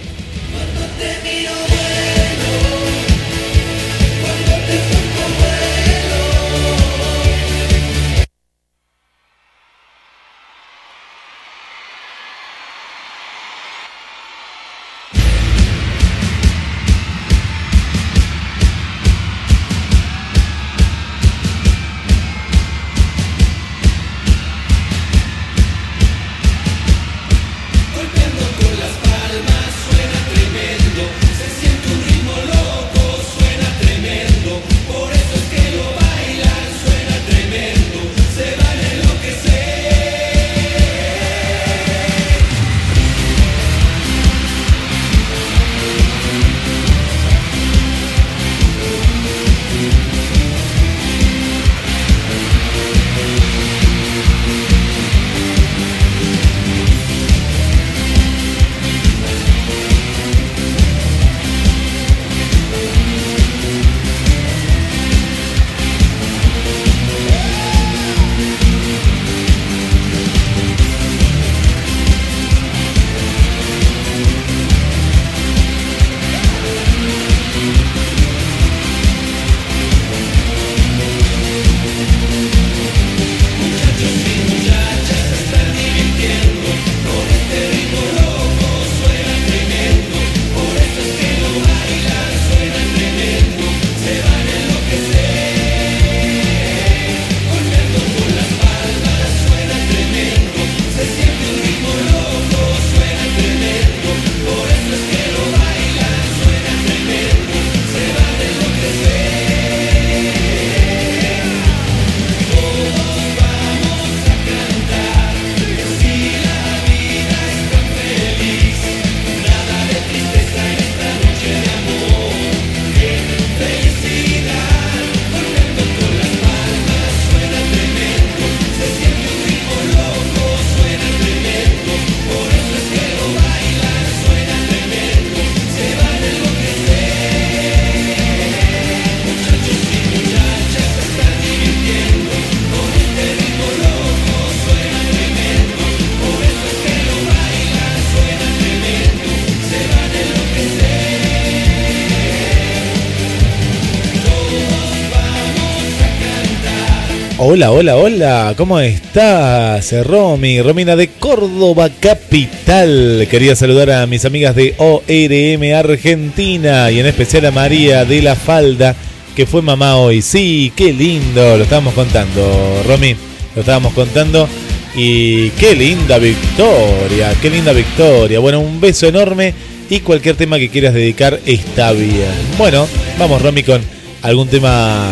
Hola, hola, hola, ¿cómo estás? Romy, Romina de Córdoba Capital. Quería saludar a mis amigas de ORM Argentina y en especial a María de la Falda, que fue mamá hoy. Sí, qué lindo, lo estábamos contando, Romy, lo estábamos contando. Y qué linda victoria, qué linda victoria. Bueno, un beso enorme y cualquier tema que quieras dedicar está bien. Bueno, vamos, Romy, con algún tema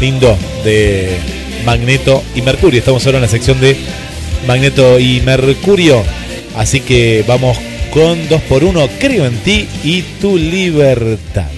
lindo de Magneto y Mercurio. Estamos ahora en la sección de Magneto y Mercurio. Así que vamos con 2 por 1 Creo en ti y tu libertad.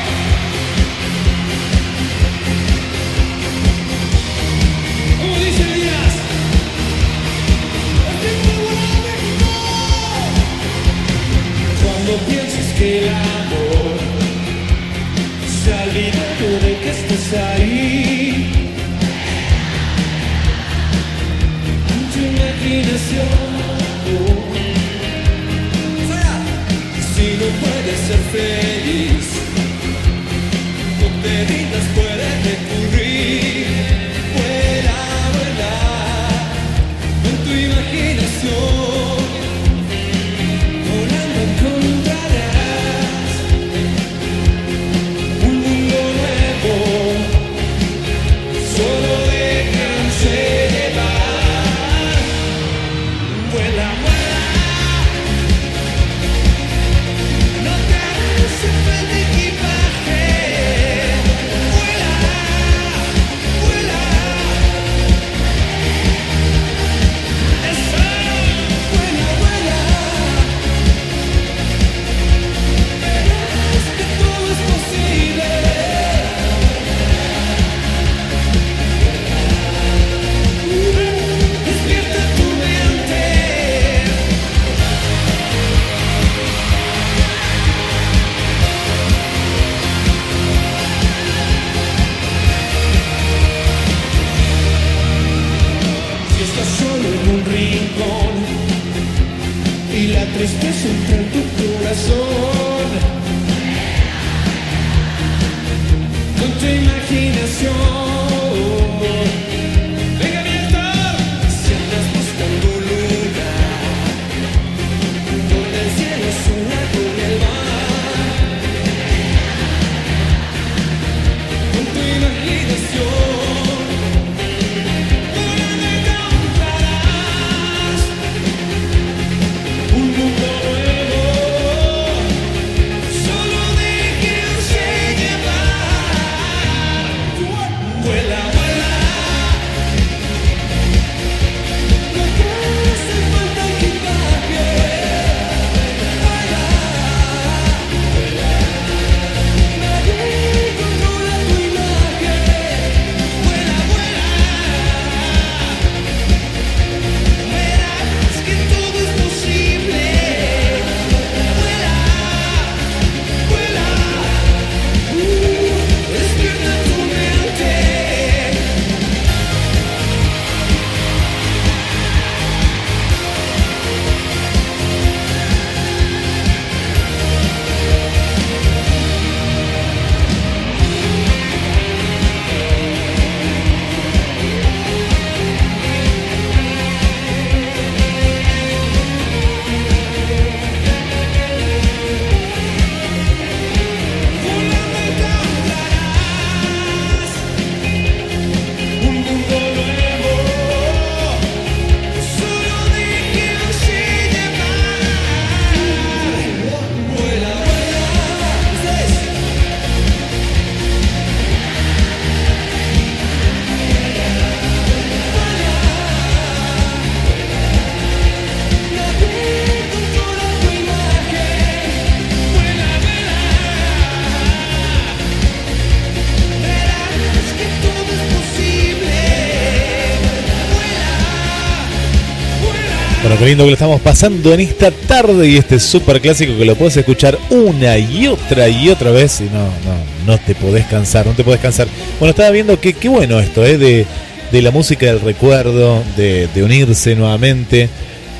Lindo que lo estamos pasando en esta tarde y este super clásico que lo puedes escuchar una y otra y otra vez y no, no, no te podés cansar, no te podés cansar. Bueno, estaba viendo que qué bueno esto, ¿eh? de, de la música del recuerdo, de, unirse nuevamente,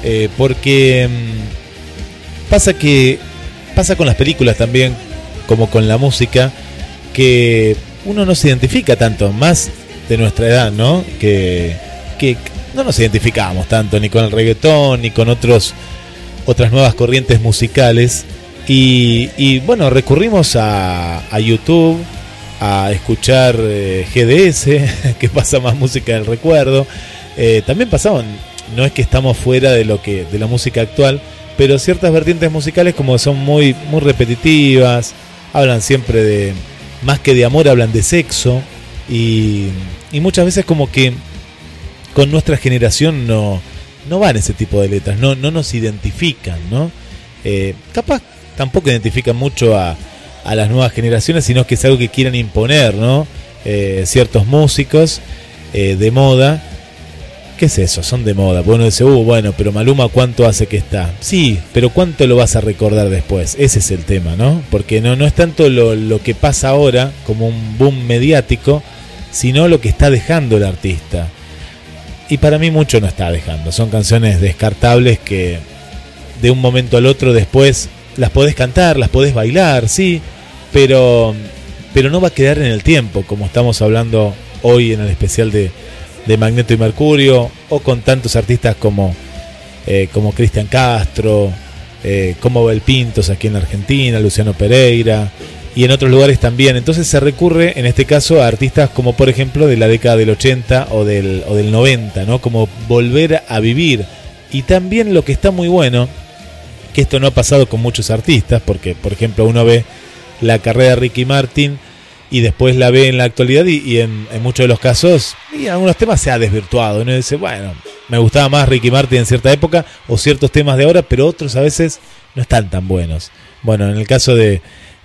eh, porque mm, pasa que pasa con las películas también, como con la música, que uno no se identifica tanto, más de nuestra edad, ¿no? Que, que no nos identificamos tanto ni con el reggaetón ni con otros otras nuevas corrientes musicales. Y, bueno recurrimos a, a YouTube a escuchar eh, GDS que pasa más música del recuerdo. Eh, también pasaban no es que estamos fuera de lo que de la música actual pero ciertas vertientes musicales como son muy muy repetitivas hablan siempre de más que de amor hablan de sexo. Y, y muchas veces como que con nuestra generación no, no van ese tipo de letras, no, no nos identifican, ¿no? Eh, capaz tampoco identifican mucho a, a las nuevas generaciones, sino que es algo que quieran imponer, ¿no? Eh, ciertos músicos eh, de moda. ¿Qué es eso? Son de moda. Bueno, dice, uh, bueno, pero Maluma, ¿cuánto hace que está? Sí, pero ¿cuánto lo vas a recordar después? Ese es el tema, ¿no? Porque no, no es tanto lo, lo que pasa ahora como un boom mediático, sino lo que está dejando el artista y para mí mucho no está dejando. Son canciones descartables que de un momento al otro después las podés cantar, las podés bailar, sí, pero, pero no va a quedar en el tiempo, como estamos hablando hoy en el especial de, de Magneto y Mercurio, o con tantos artistas como, eh, como Cristian Castro, eh, como Belpintos aquí en Argentina, Luciano Pereira, y en otros lugares también. Entonces se recurre en este caso a artistas como por ejemplo de la década del 80 o del, o del 90, ¿no? Como volver a vivir. Y también lo que está muy bueno, que esto no ha pasado con muchos artistas, porque por ejemplo uno ve la carrera de Ricky Martin y después la ve en la actualidad y, en, muchos de los casos, y en algunos temas se ha desvirtuado. Uno dice, bueno, me gustaba más Ricky Martin en cierta época o ciertos temas de ahora, pero otros a veces no están tan buenos. Bueno, en el caso de,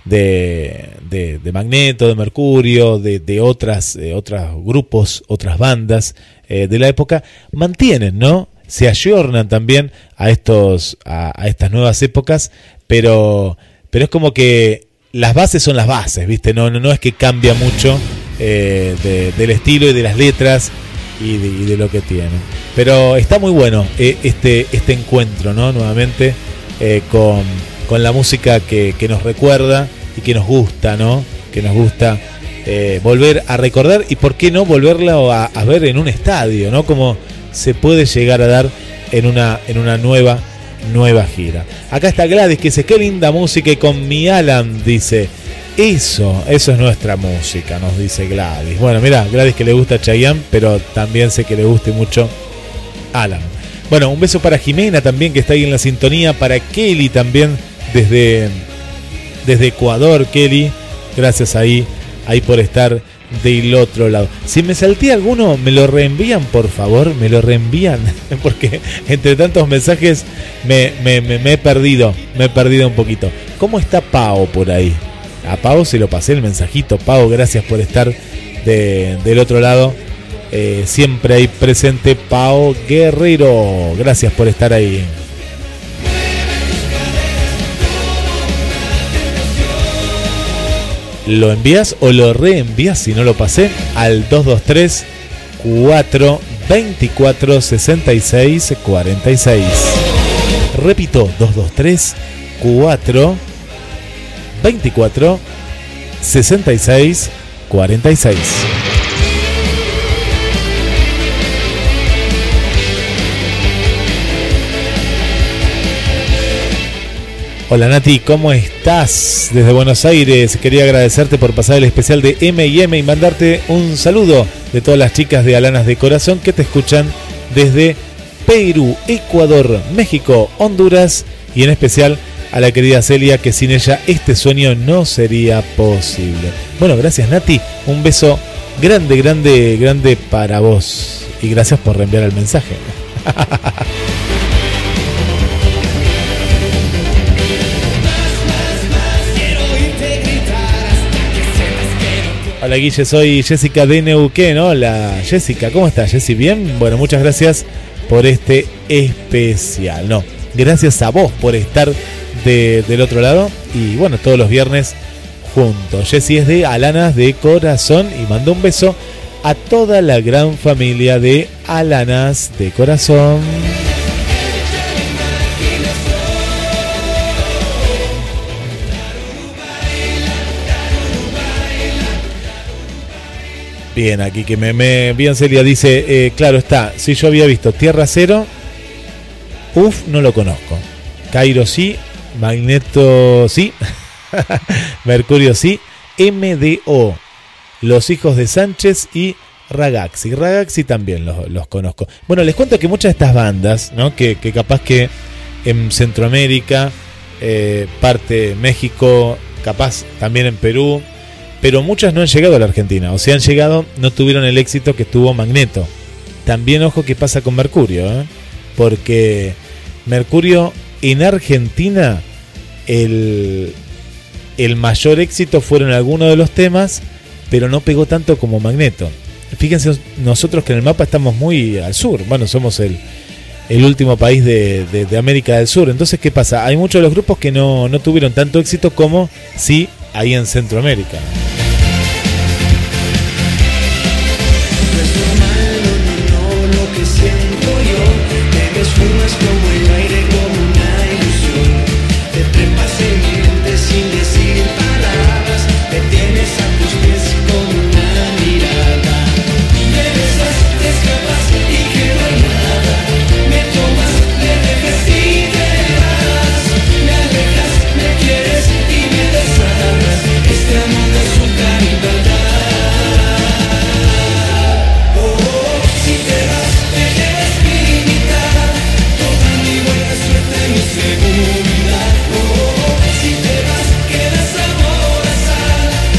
de, de, de Magneto, de Mercurio, de, de otras, otros grupos, otras bandas eh, de la época, mantienen, ¿no? Se ayornan también a estos, a, a, estas nuevas épocas, pero, pero es como que las bases son las bases, ¿viste? No, no, no es que cambia mucho eh, de, del estilo y de las letras y de, y de, lo que tienen. Pero está muy bueno eh, este, este encuentro, ¿no? Nuevamente con con la música que, que nos recuerda y que nos gusta, ¿no? Que nos gusta eh, volver a recordar y por qué no volverla a, a ver en un estadio, ¿no? Como se puede llegar a dar en una, en una nueva, nueva gira. Acá está Gladys que dice, qué linda música y con mi Alan dice, eso, eso es nuestra música, nos dice Gladys. Bueno, mira, Gladys que le gusta Chayanne, pero también sé que le guste mucho Alan. Bueno, un beso para Jimena también que está ahí en la sintonía, para Kelly también desde, desde Ecuador, Kelly. Gracias ahí, ahí por estar del otro lado. Si me salté alguno, me lo reenvían, por favor, me lo reenvían, porque entre tantos mensajes me, he perdido, me he perdido un poquito. ¿Cómo está Pau por ahí? A Pau se lo pasé el mensajito. Pau, gracias por estar de- del otro lado. Eh, siempre ahí presente Pau Guerrero. Gracias por estar ahí. Lo envías o lo reenvías si no lo pasé al 223 424 66 46. Repito, 223 4 24 66 46. Hola Nati, ¿cómo estás? Desde Buenos Aires quería agradecerte por pasar el especial de M&M y mandarte un saludo de todas las chicas de Alanas de Corazón que te escuchan desde Perú, Ecuador, México, Honduras y en especial a la querida Celia que sin ella este sueño no sería posible. Bueno, gracias Nati, un beso grande, grande, grande para vos y gracias por reenviar el mensaje. Hola Guille, soy Jessica de Neuquén. Hola Jessica, ¿cómo estás Jessy? ¿Bien? Bueno, muchas gracias por este especial. No, gracias a vos por estar de- del otro lado y bueno, todos los viernes juntos. Jessy es de Alanas de Corazón y mando un beso a toda la gran familia de Alanas de Corazón. Bien, aquí que me, bien Celia dice, eh, claro está, si yo había visto Tierra Cero, Uf, no lo conozco. Cairo sí, Magneto sí, Mercurio sí, MDO, Los Hijos de Sánchez y Ragaxi. Ragaxi también los, los conozco. Bueno, les cuento que muchas de estas bandas, ¿no? que, que capaz que en Centroamérica, eh, parte México, capaz también en Perú, pero muchas no han llegado a la Argentina. O sea, han llegado, no tuvieron el éxito que tuvo Magneto. También ojo que pasa con Mercurio, ¿eh? porque Mercurio en Argentina el, el mayor éxito fueron algunos de los temas, pero no pegó tanto como Magneto. Fíjense nosotros que en el mapa estamos muy al sur, bueno, somos el, el último país de, de- de América del Sur. Entonces, ¿qué pasa? Hay muchos de los grupos que no, no tuvieron tanto éxito como sí ahí en Centroamérica.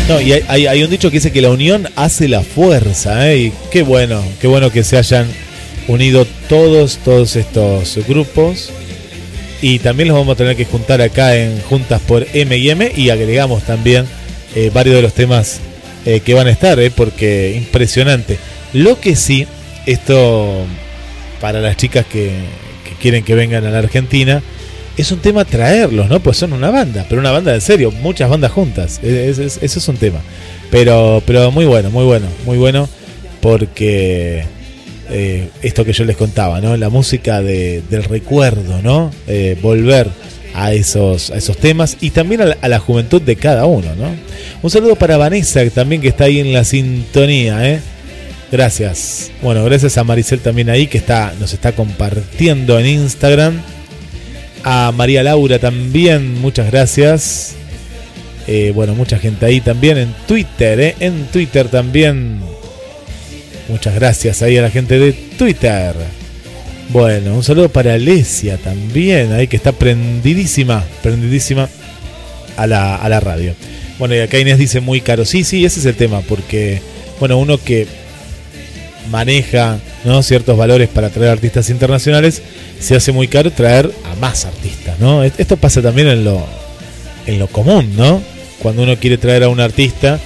No, y hay, un dicho que dice que la unión hace la fuerza, ¿eh? Y qué bueno, qué bueno que se hayan unido todos, todos estos grupos. Y también los vamos a tener que juntar acá en Juntas por M&M y agregamos también eh, varios de los temas eh, que van a estar, ¿eh? Porque impresionante. Lo que sí, esto para las chicas que, que quieren que vengan a la Argentina, es un tema traerlos, ¿no? Pues son una banda, pero una banda de serio, muchas bandas juntas. Es- es- eso es un tema. Pero, pero muy bueno, muy bueno, muy bueno, porque eh, esto que yo les contaba, ¿no? La música de- del recuerdo, ¿no? Eh, volver a esos, a esos temas y también a la, juventud de cada uno, ¿no? Un saludo para Vanessa, también que está ahí en la sintonía, ¿eh? Gracias. Bueno, gracias a Maricel también ahí que está, nos está compartiendo en Instagram. A María Laura también, muchas gracias. Eh, bueno, mucha gente ahí también en Twitter, ¿eh? En Twitter también. Muchas gracias ahí a la gente de Twitter. Bueno, un saludo para Alesia también, ahí que está prendidísima, prendidísima a la, a la radio. Bueno, y acá Inés dice muy caro. Sí, sí, ese es el tema, porque, bueno, uno que maneja ciertos valores para traer artistas internacionales, se hace muy caro traer a más artistas, ¿no? E- Esto pasa también en lo, común, ¿no? Cuando uno quiere traer a un artista,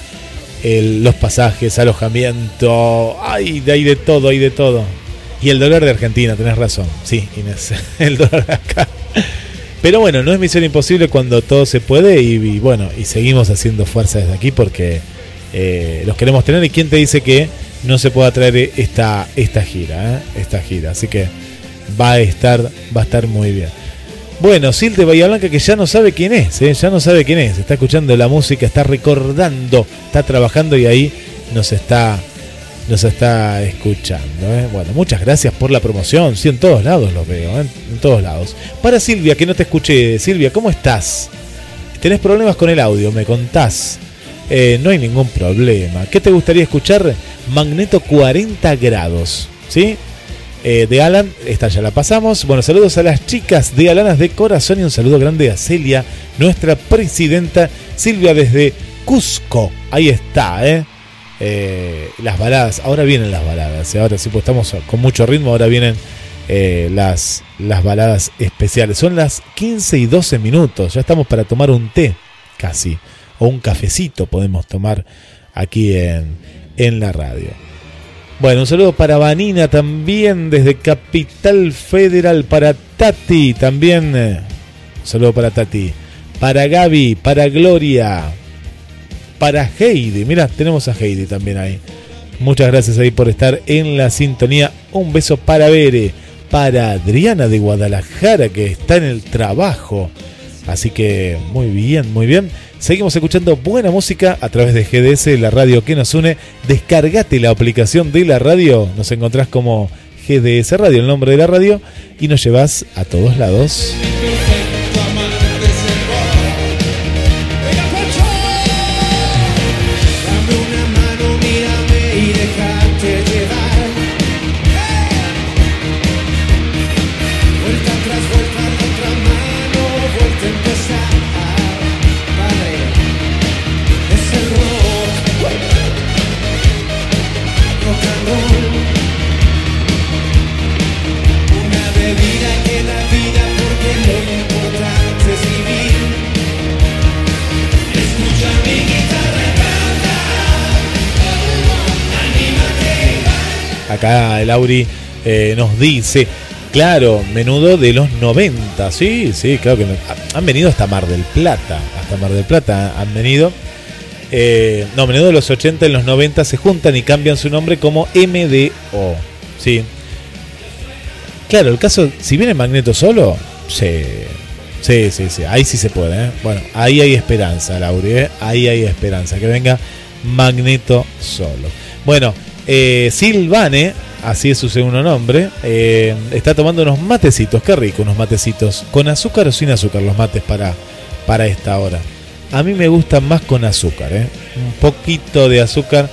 los pasajes, alojamiento, hay, hay de todo, hay de todo. Y el dólar de Argentina, tenés razón, sí, Inés, el dólar de acá. Pero bueno, no es misión imposible cuando todo se puede y, y bueno, y seguimos haciendo fuerza desde aquí porque eh, los queremos tener. ¿Y quién te dice que no se pueda traer esta, gira? eh? Esta gira, así que va a estar, va a estar muy bien. Bueno, Sil de Bahía Blanca que ya no sabe quién es, ¿eh? ya no sabe quién es, está escuchando la música, está recordando, está trabajando y ahí nos está, nos está escuchando. ¿eh? Bueno, muchas gracias por la promoción, sí, en todos lados lo veo, en todos lados. Para Silvia, que no te escuché, Silvia, ¿cómo estás? ¿Tenés problemas con el audio? ¿Me contás? Eh, no hay ningún problema. ¿Qué te gustaría escuchar? Magneto 40 grados, ¿sí? Eh, de Alan, esta ya la pasamos. Bueno, saludos a las chicas de Alanas de Corazón y un saludo grande a Celia, nuestra presidenta Silvia desde Cusco. Ahí está, ¿eh? Eh, las baladas, ahora vienen las baladas, ¿eh? ahora sí, pues estamos con mucho ritmo, ahora vienen las, las baladas especiales. Son las 15 y 12 minutos, ya estamos para tomar un té, casi, o un cafecito podemos tomar aquí en, en la radio. Bueno, un saludo para Vanina también desde Capital Federal, para Tati también. eh, Un saludo para Tati. Para Gaby, para Gloria, para Heidi. Mira, tenemos a Heidi también ahí. Muchas gracias ahí por estar en la sintonía. Un beso para Bere, para Adriana de Guadalajara que está en el trabajo. Así que muy bien, muy bien. Seguimos escuchando buena música a través de GDS, la radio que nos une. Descargate la aplicación de la radio. Nos encontrás como GDS Radio, el nombre de la radio, y nos llevas a todos lados. Acá el Auri eh, nos dice, claro, menudo de los 90, sí, sí, claro que no- han venido hasta Mar del Plata, hasta Mar del Plata han venido. Eh, no, menudo de los 80 y los 90 se juntan y cambian su nombre como MDO, sí. Claro, el caso, si viene Magneto solo, sí, sí, sí, sí, ahí sí se puede, ¿eh? Bueno, ahí hay esperanza, Lauri, ahí hay esperanza, que venga Magneto solo. Bueno, eh, Silvane, así es su segundo nombre, eh, está tomando unos matecitos, qué rico, unos matecitos, con azúcar o sin azúcar los mates para, para esta hora. A mí me gustan más con azúcar, ¿eh? un poquito de azúcar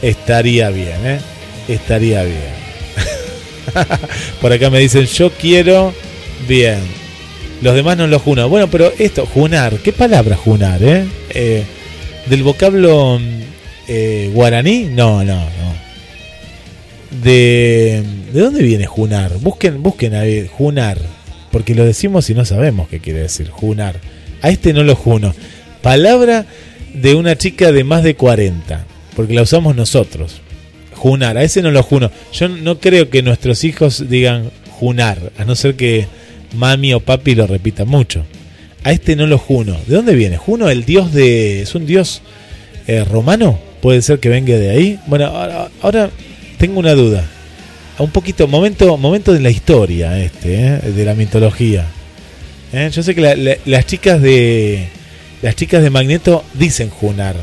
estaría bien, ¿eh? estaría bien. Por acá me dicen, yo quiero bien. Los demás no lo junan. Bueno, pero esto, junar, ¿qué palabra junar, eh? Del vocablo mm, guaraní, no, no, no. De, ¿De dónde viene junar? Busquen, busquen ahí, junar. Porque lo decimos y no sabemos qué quiere decir, junar. A este no lo juno. Palabra de una chica de más de 40. Porque la usamos nosotros. Junar, a ese no lo juno. Yo no creo que nuestros hijos digan junar, a no ser que mami o papi lo repitan mucho. A este no lo juno. ¿De dónde viene? Juno, el dios de. ¿Es un dios eh, romano? ¿Puede ser que venga de ahí? Bueno, ahora tengo una duda. Un poquito, momento, momento de la historia este, eh, de la mitología. ¿eh? Yo sé que la- la- las chicas de las chicas de Magneto dicen junar.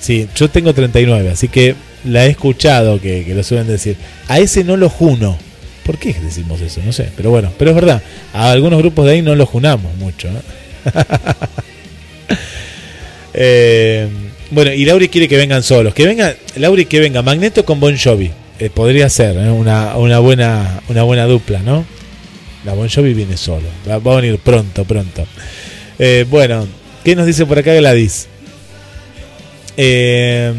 Sí, yo tengo 39, así que la he escuchado que, que lo suelen decir. A ese no lo juno. ¿Por qué decimos eso? No sé, pero bueno, pero es verdad. A algunos grupos de ahí no lo junamos mucho. ¿no? Eh, bueno, y Lauri quiere que vengan solos. Que venga, Lauri que venga Magneto con Bon Jovi. Eh, podría ser ¿eh? una, una, buena, una buena dupla, ¿no? La Bon Jovi viene solo. Va, a venir pronto, pronto. Eh, bueno, ¿qué nos dice por acá Gladys? Eh,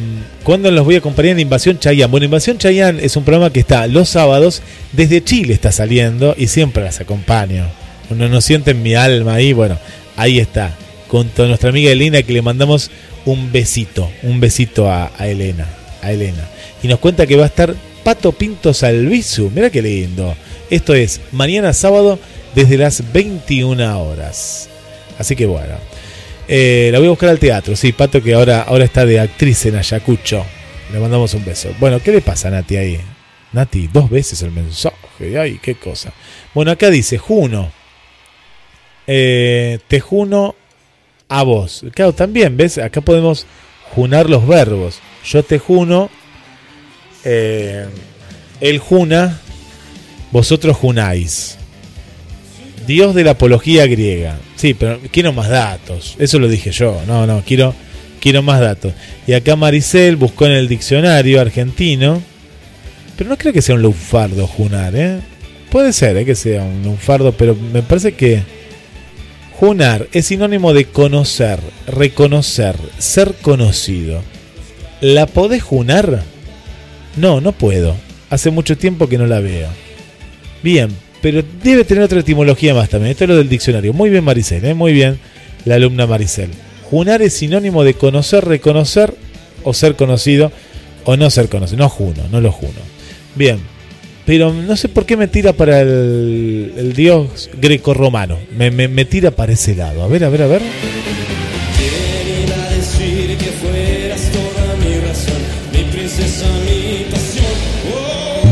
¿Cuándo los voy a acompañar en Invasión Chayán? Bueno, Invasión Chayán es un programa que está los sábados, desde Chile está saliendo y siempre las acompaño. Uno no siente en mi alma ahí, bueno, ahí está. Junto a nuestra amiga Elena que le mandamos un besito, un besito a Elena, a Elena. Y nos cuenta que va a estar Pato Pinto Salvizu, mira qué lindo. Esto es mañana sábado desde las 21 horas. Así que bueno. Eh, la voy a buscar al teatro, sí, Pato que ahora, ahora está de actriz en Ayacucho. Le mandamos un beso. Bueno, ¿qué le pasa a Nati ahí? Nati, dos veces el mensaje. Ay, qué cosa. Bueno, acá dice, Juno. Eh, te juno a vos. Claro, también, ¿ves? Acá podemos junar los verbos. Yo te juno. Eh, él juna. Vosotros junáis. Dios de la apología griega. Sí, pero quiero más datos. Eso lo dije yo. No, no, quiero, quiero más datos. Y acá Maricel buscó en el diccionario argentino. Pero no creo que sea un lunfardo junar, ¿eh? Puede ser ¿eh? que sea un lunfardo, pero me parece que junar es sinónimo de conocer, reconocer, ser conocido. ¿La podés junar? No, no puedo. Hace mucho tiempo que no la veo. Bien, pero debe tener otra etimología más también. Esto es lo del diccionario. Muy bien, Maricel, ¿eh? muy bien, la alumna Maricel. Junar es sinónimo de conocer, reconocer o ser conocido o no ser conocido. No juno, no lo juno. Bien, pero no sé por qué me tira para el, dios greco-romano. Me, me, me tira para ese lado. A ver, a ver, a ver.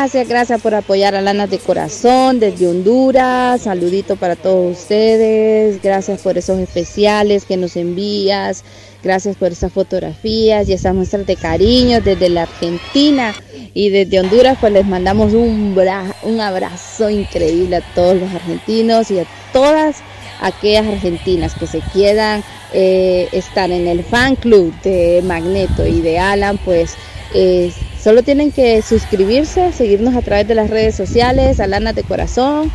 Gracias, gracias por apoyar a Lana de Corazón desde Honduras. Saludito para todos ustedes. Gracias por esos especiales que nos envías. Gracias por esas fotografías y esas muestras de cariño desde la Argentina. Y desde Honduras, pues les mandamos un, bra- un abrazo increíble a todos los argentinos y a todas aquellas argentinas que se quieran eh, estar en el fan club de Magneto y de Alan, pues solo tienen que suscribirse, seguirnos a través de las redes sociales, Alana de Corazón,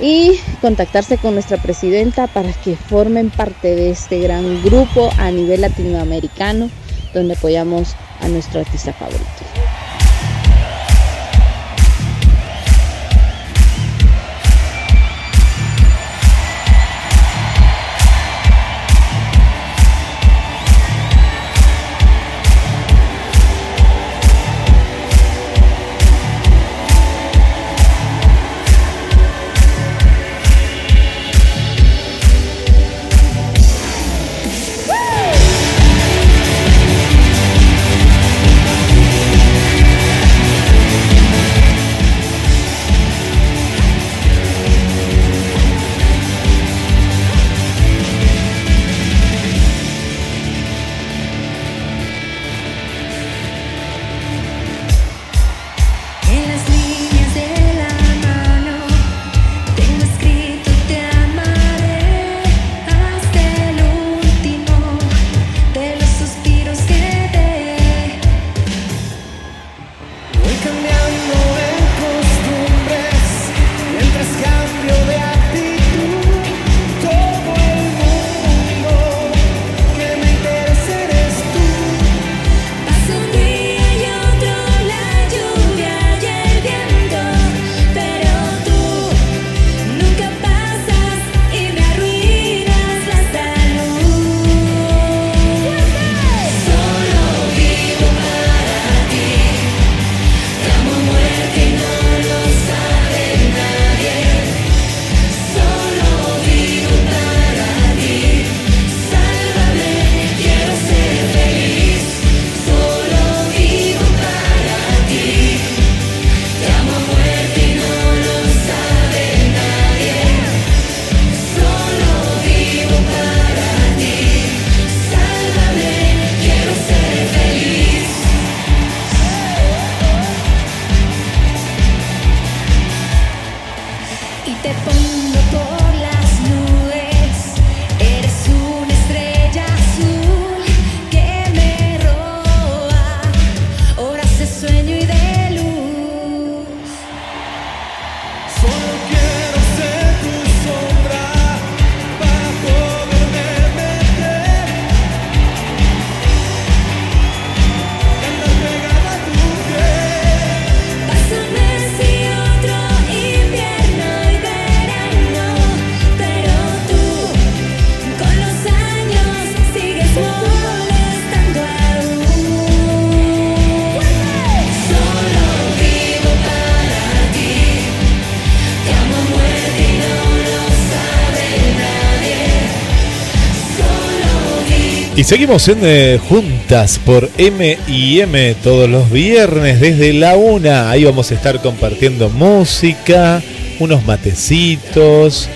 y contactarse con nuestra presidenta para que formen parte de este gran grupo a nivel latinoamericano donde apoyamos a nuestro artista favorito. Y seguimos en eh, juntas por M y M todos los viernes desde la una. Ahí vamos a estar compartiendo música, unos matecitos.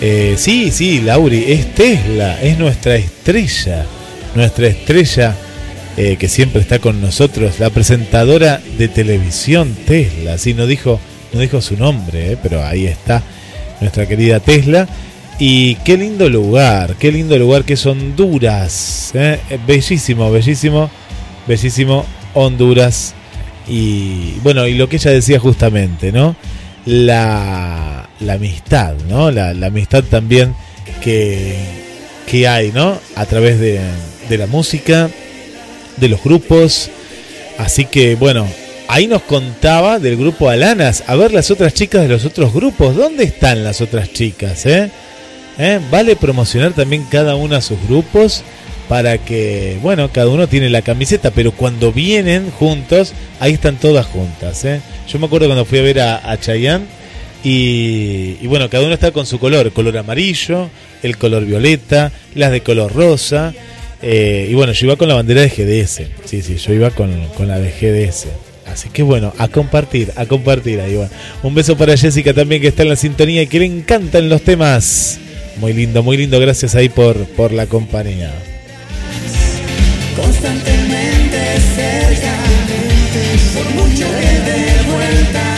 Eh, sí, sí, Lauri, es Tesla, es nuestra estrella, nuestra estrella eh, que siempre está con nosotros, la presentadora de televisión Tesla. Sí, no dijo, no dijo su nombre, pero ahí está nuestra querida Tesla. Y qué lindo lugar, qué lindo lugar que es Honduras. ¿eh? Bellísimo, bellísimo, bellísimo Honduras. Y bueno, y lo que ella decía justamente, ¿no? La, amistad, ¿no? La, la amistad también que, que hay, ¿no? A través de, de la música, de los grupos. Así que bueno, ahí nos contaba del grupo Alanas. A ver las otras chicas de los otros grupos. ¿Dónde están las otras chicas? Eh? ¿Eh? Vale promocionar también cada uno a sus grupos para que, bueno, cada uno tiene la camiseta, pero cuando vienen juntos, ahí están todas juntas. ¿eh? Yo me acuerdo cuando fui a ver a, a Chayanne y, bueno, cada uno está con su color, color amarillo, el color violeta, las de color rosa. eh, y bueno, yo iba con la bandera de GDS. Sí, sí, yo iba con, con la de GDS. Así que bueno, a compartir, a compartir ahí. Bueno. Un beso para Jessica también que está en la sintonía y que le encantan los temas. Muy lindo, muy lindo. Gracias ahí por, por la compañía. constantemente cerca. Por mucho que dé vueltas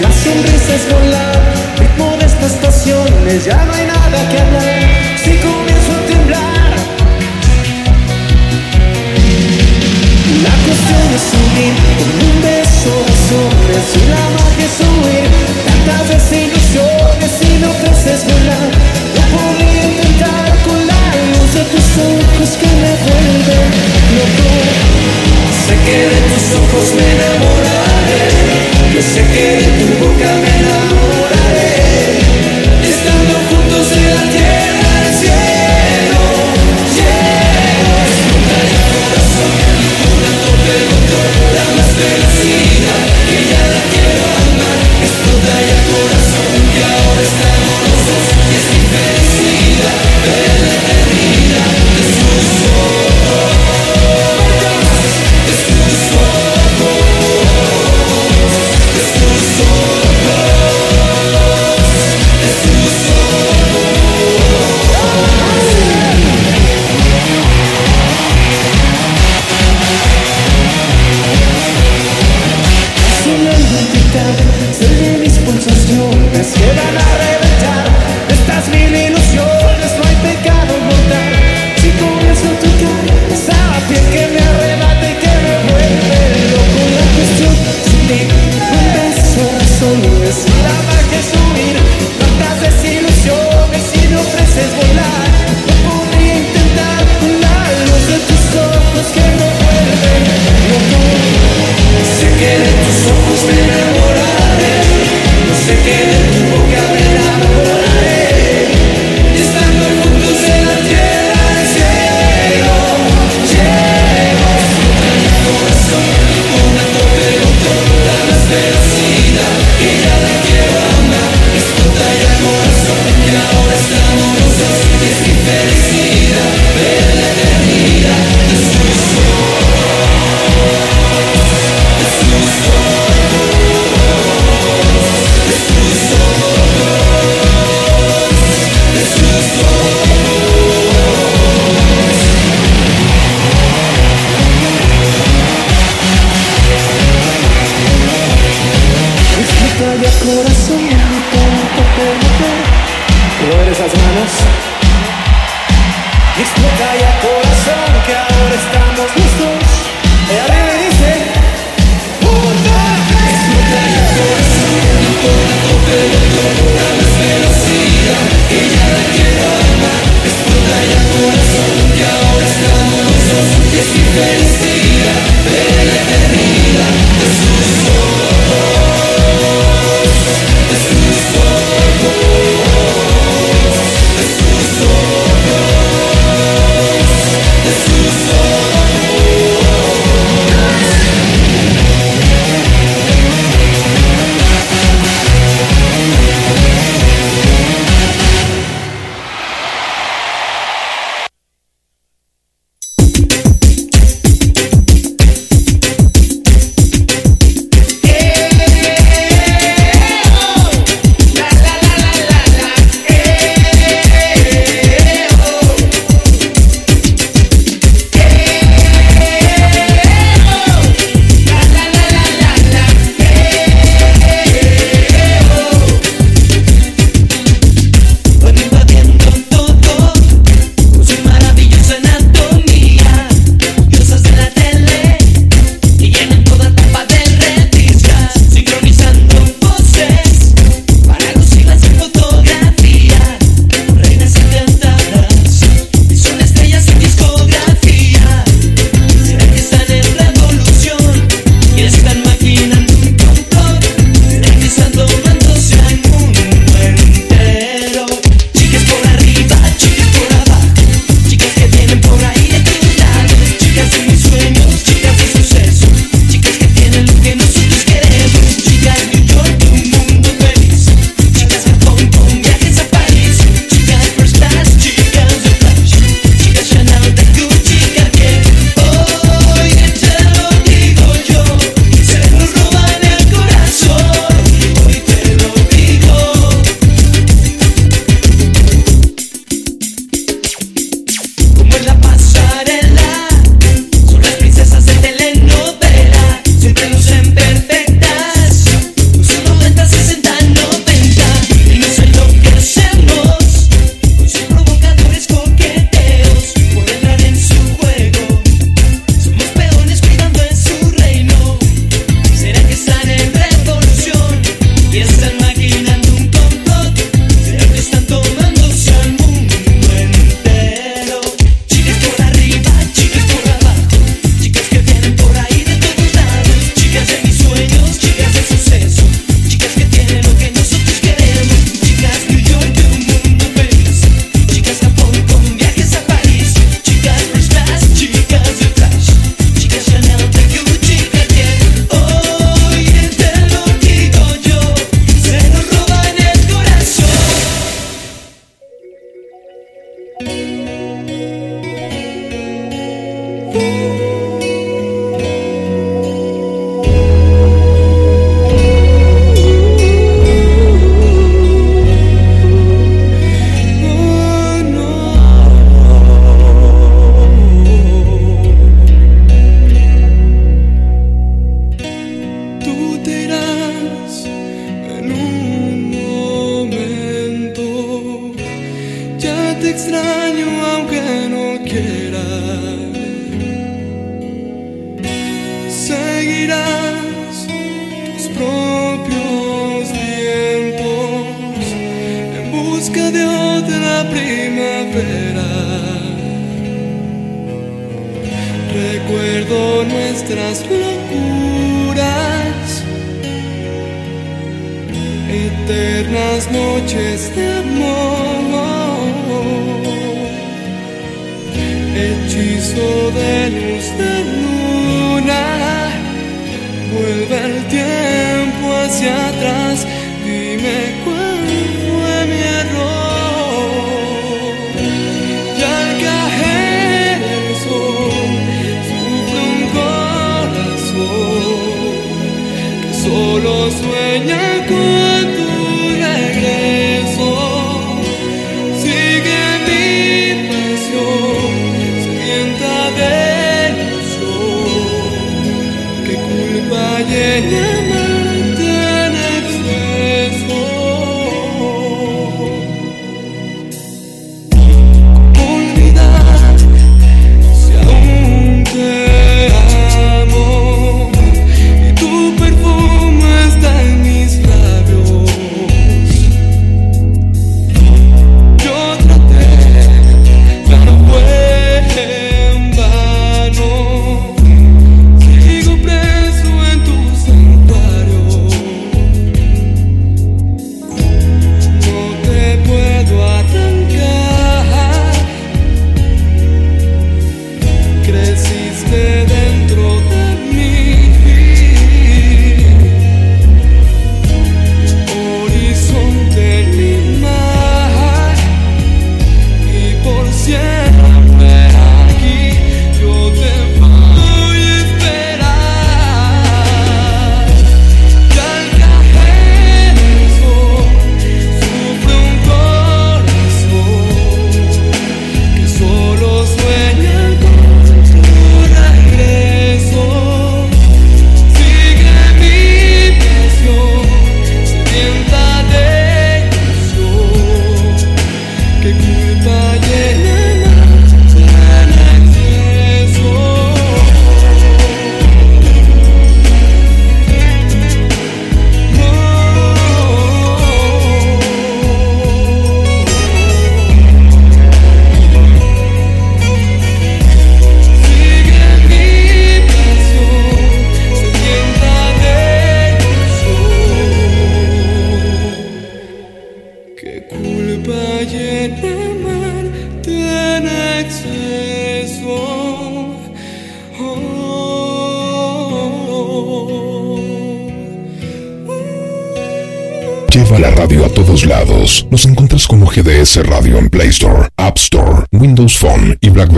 Las sonrisas volar, ritmo de estas estaciones, ya no hay nada que hablar. Si comienzo a temblar, la cuestión es subir con un beso razones y la magia es subir. Tantas desilusiones y no ofreces volar, no podría intentar con la luz de tus ojos que me vuelven loco. Sé que de tus ojos me enamoraré. Sé que tu boca me.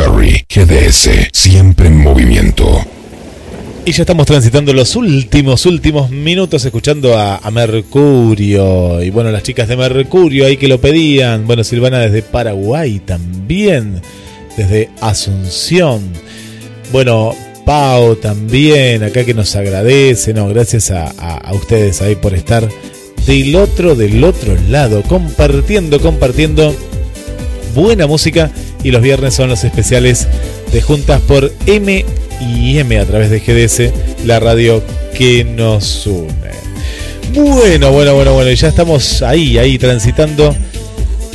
GDS, siempre en movimiento. Y ya estamos transitando los últimos, últimos minutos escuchando a, Mercurio. Y bueno, las chicas de Mercurio ahí que lo pedían. Bueno, Silvana desde Paraguay también. Desde Asunción. Bueno, Pau también, acá que nos agradece. No, gracias a- a ustedes ahí por estar del otro, del otro lado. Compartiendo, compartiendo buena música. Y los viernes son los especiales de Juntas por M y M a través de GDS, la radio que nos une. Bueno, bueno, bueno, bueno, ya estamos ahí, ahí transitando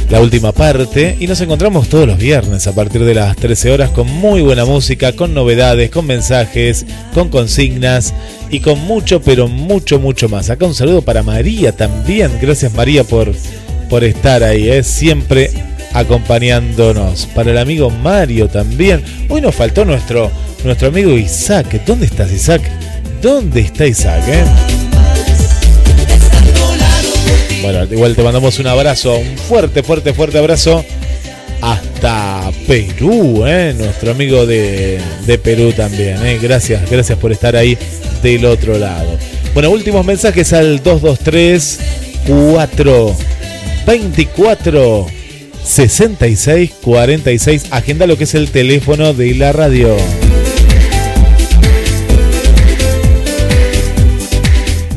la última parte y nos encontramos todos los viernes a partir de las 13 horas con muy buena música, con novedades, con mensajes, con consignas y con mucho, pero mucho, mucho más. Acá un saludo para María también. Gracias María por, por estar ahí, ¿eh? siempre acompañándonos. Para el amigo Mario también. Hoy nos faltó nuestro, nuestro amigo Isaac. ¿Dónde estás Isaac? ¿Dónde está Isaac? eh? Bueno, igual te mandamos un abrazo, un fuerte, fuerte, fuerte abrazo hasta Perú, ¿eh? nuestro amigo de, de Perú también. ¿eh? Gracias, gracias por estar ahí del otro lado. Bueno, últimos mensajes al 223 424 66 46. Agenda lo que es el teléfono de la radio.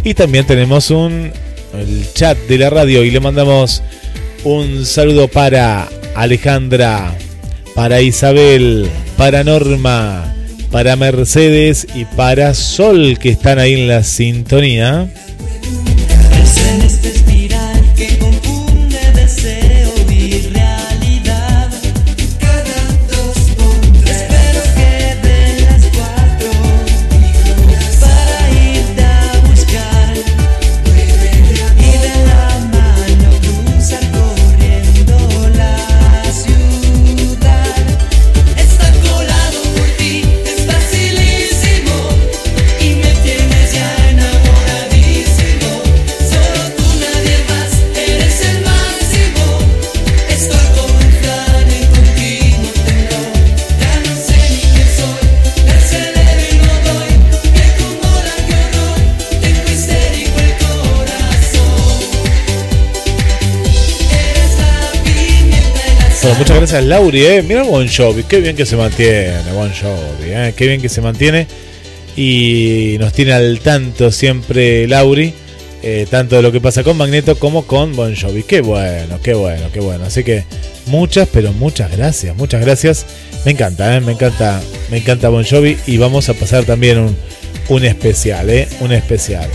Y también tenemos un el chat de la radio y le mandamos un saludo para Alejandra, para Isabel, para Norma, para Mercedes y para Sol que están ahí en la sintonía. Muchas gracias Lauri, eh. Mira Bon Jovi, qué bien que se mantiene Bon Jovi, eh. Qué bien que se mantiene y nos tiene al tanto siempre Lauri, eh, tanto de lo que pasa con Magneto como con Bon Jovi. Qué bueno, qué bueno, qué bueno. Así que muchas, pero muchas gracias, muchas gracias. Me encanta, eh, me encanta, me encanta Bon Jovi y vamos a pasar también un, un especial, eh, un especial.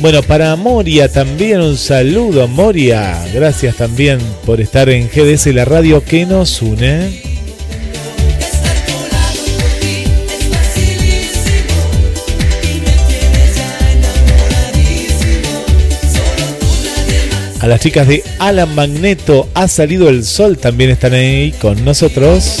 Bueno, para Moria también un saludo, Moria. Gracias también por estar en GDS, la radio que nos une. A las chicas de Alan Magneto ha salido el sol, también están ahí con nosotros.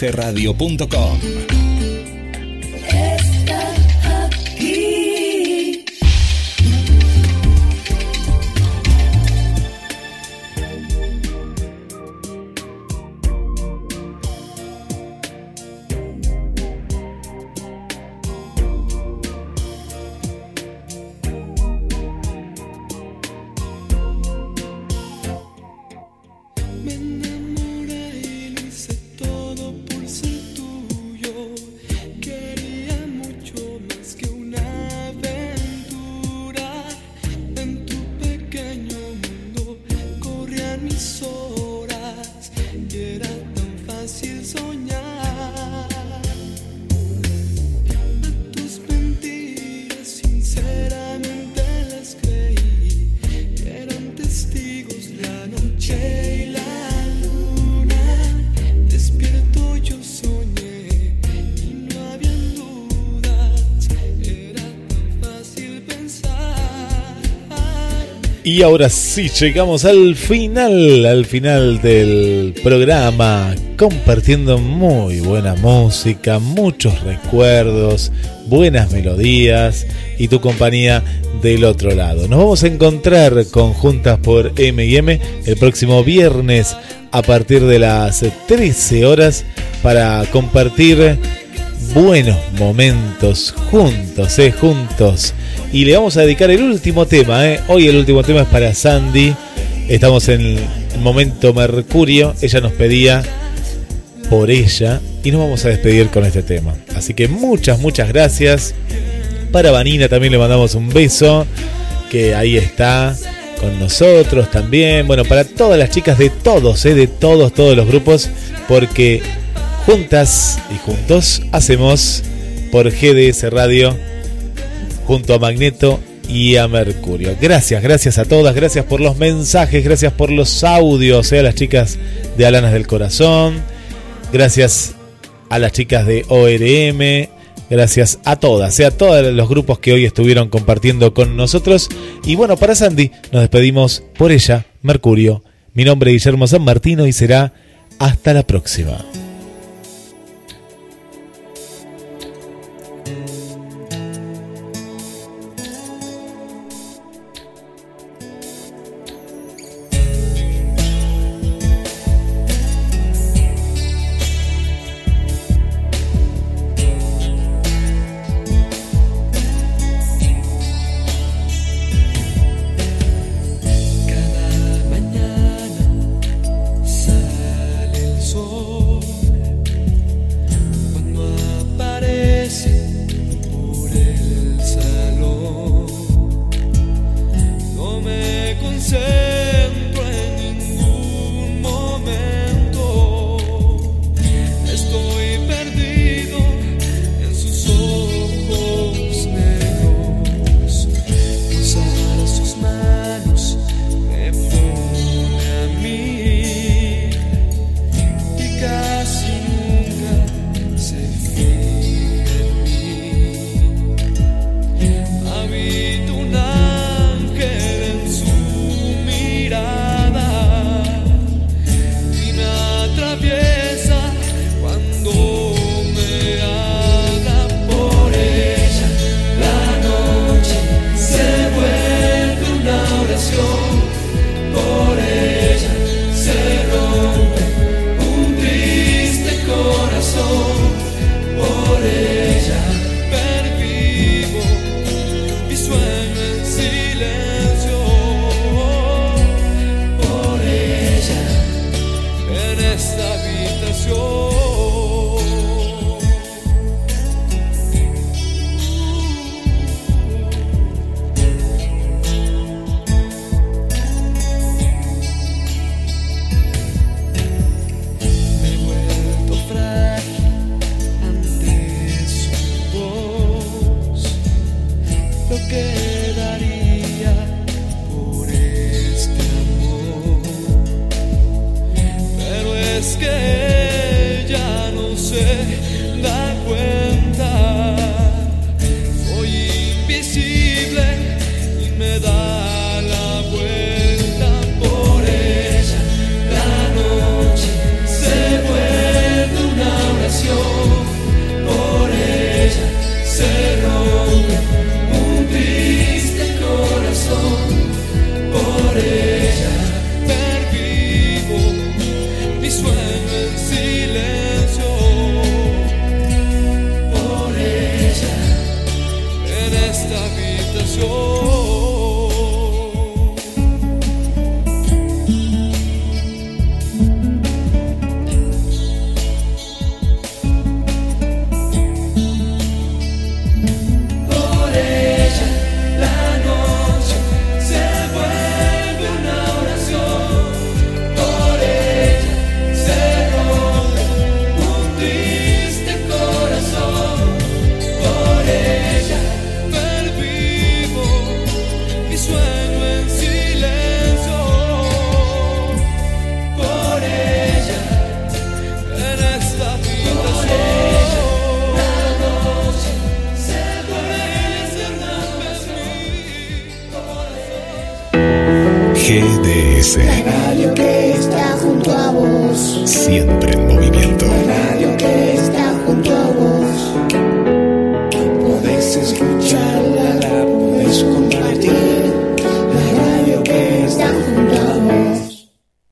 www.gdsradio.com Y ahora sí, llegamos al final, al final del programa, compartiendo muy buena música, muchos recuerdos, buenas melodías y tu compañía del otro lado. Nos vamos a encontrar con Juntas por M&M el próximo viernes a partir de las 13 horas para compartir buenos momentos juntos, eh, juntos. Y le vamos a dedicar el último tema, eh. Hoy el último tema es para Sandy. Estamos en el momento Mercurio. Ella nos pedía por ella y nos vamos a despedir con este tema. Así que muchas, muchas gracias. Para Vanina también le mandamos un beso, que ahí está con nosotros también. Bueno, para todas las chicas de todos, eh, de todos, todos los grupos, porque juntas y juntos hacemos por GDS Radio junto a Magneto y a Mercurio. Gracias, gracias a todas, gracias por los mensajes, gracias por los audios, eh, a las chicas de Alanas del Corazón, gracias a las chicas de ORM, gracias a todas, eh, a todos los grupos que hoy estuvieron compartiendo con nosotros. Y bueno, para Sandy nos despedimos por ella, Mercurio. Mi nombre es Guillermo San Martino y será hasta la próxima.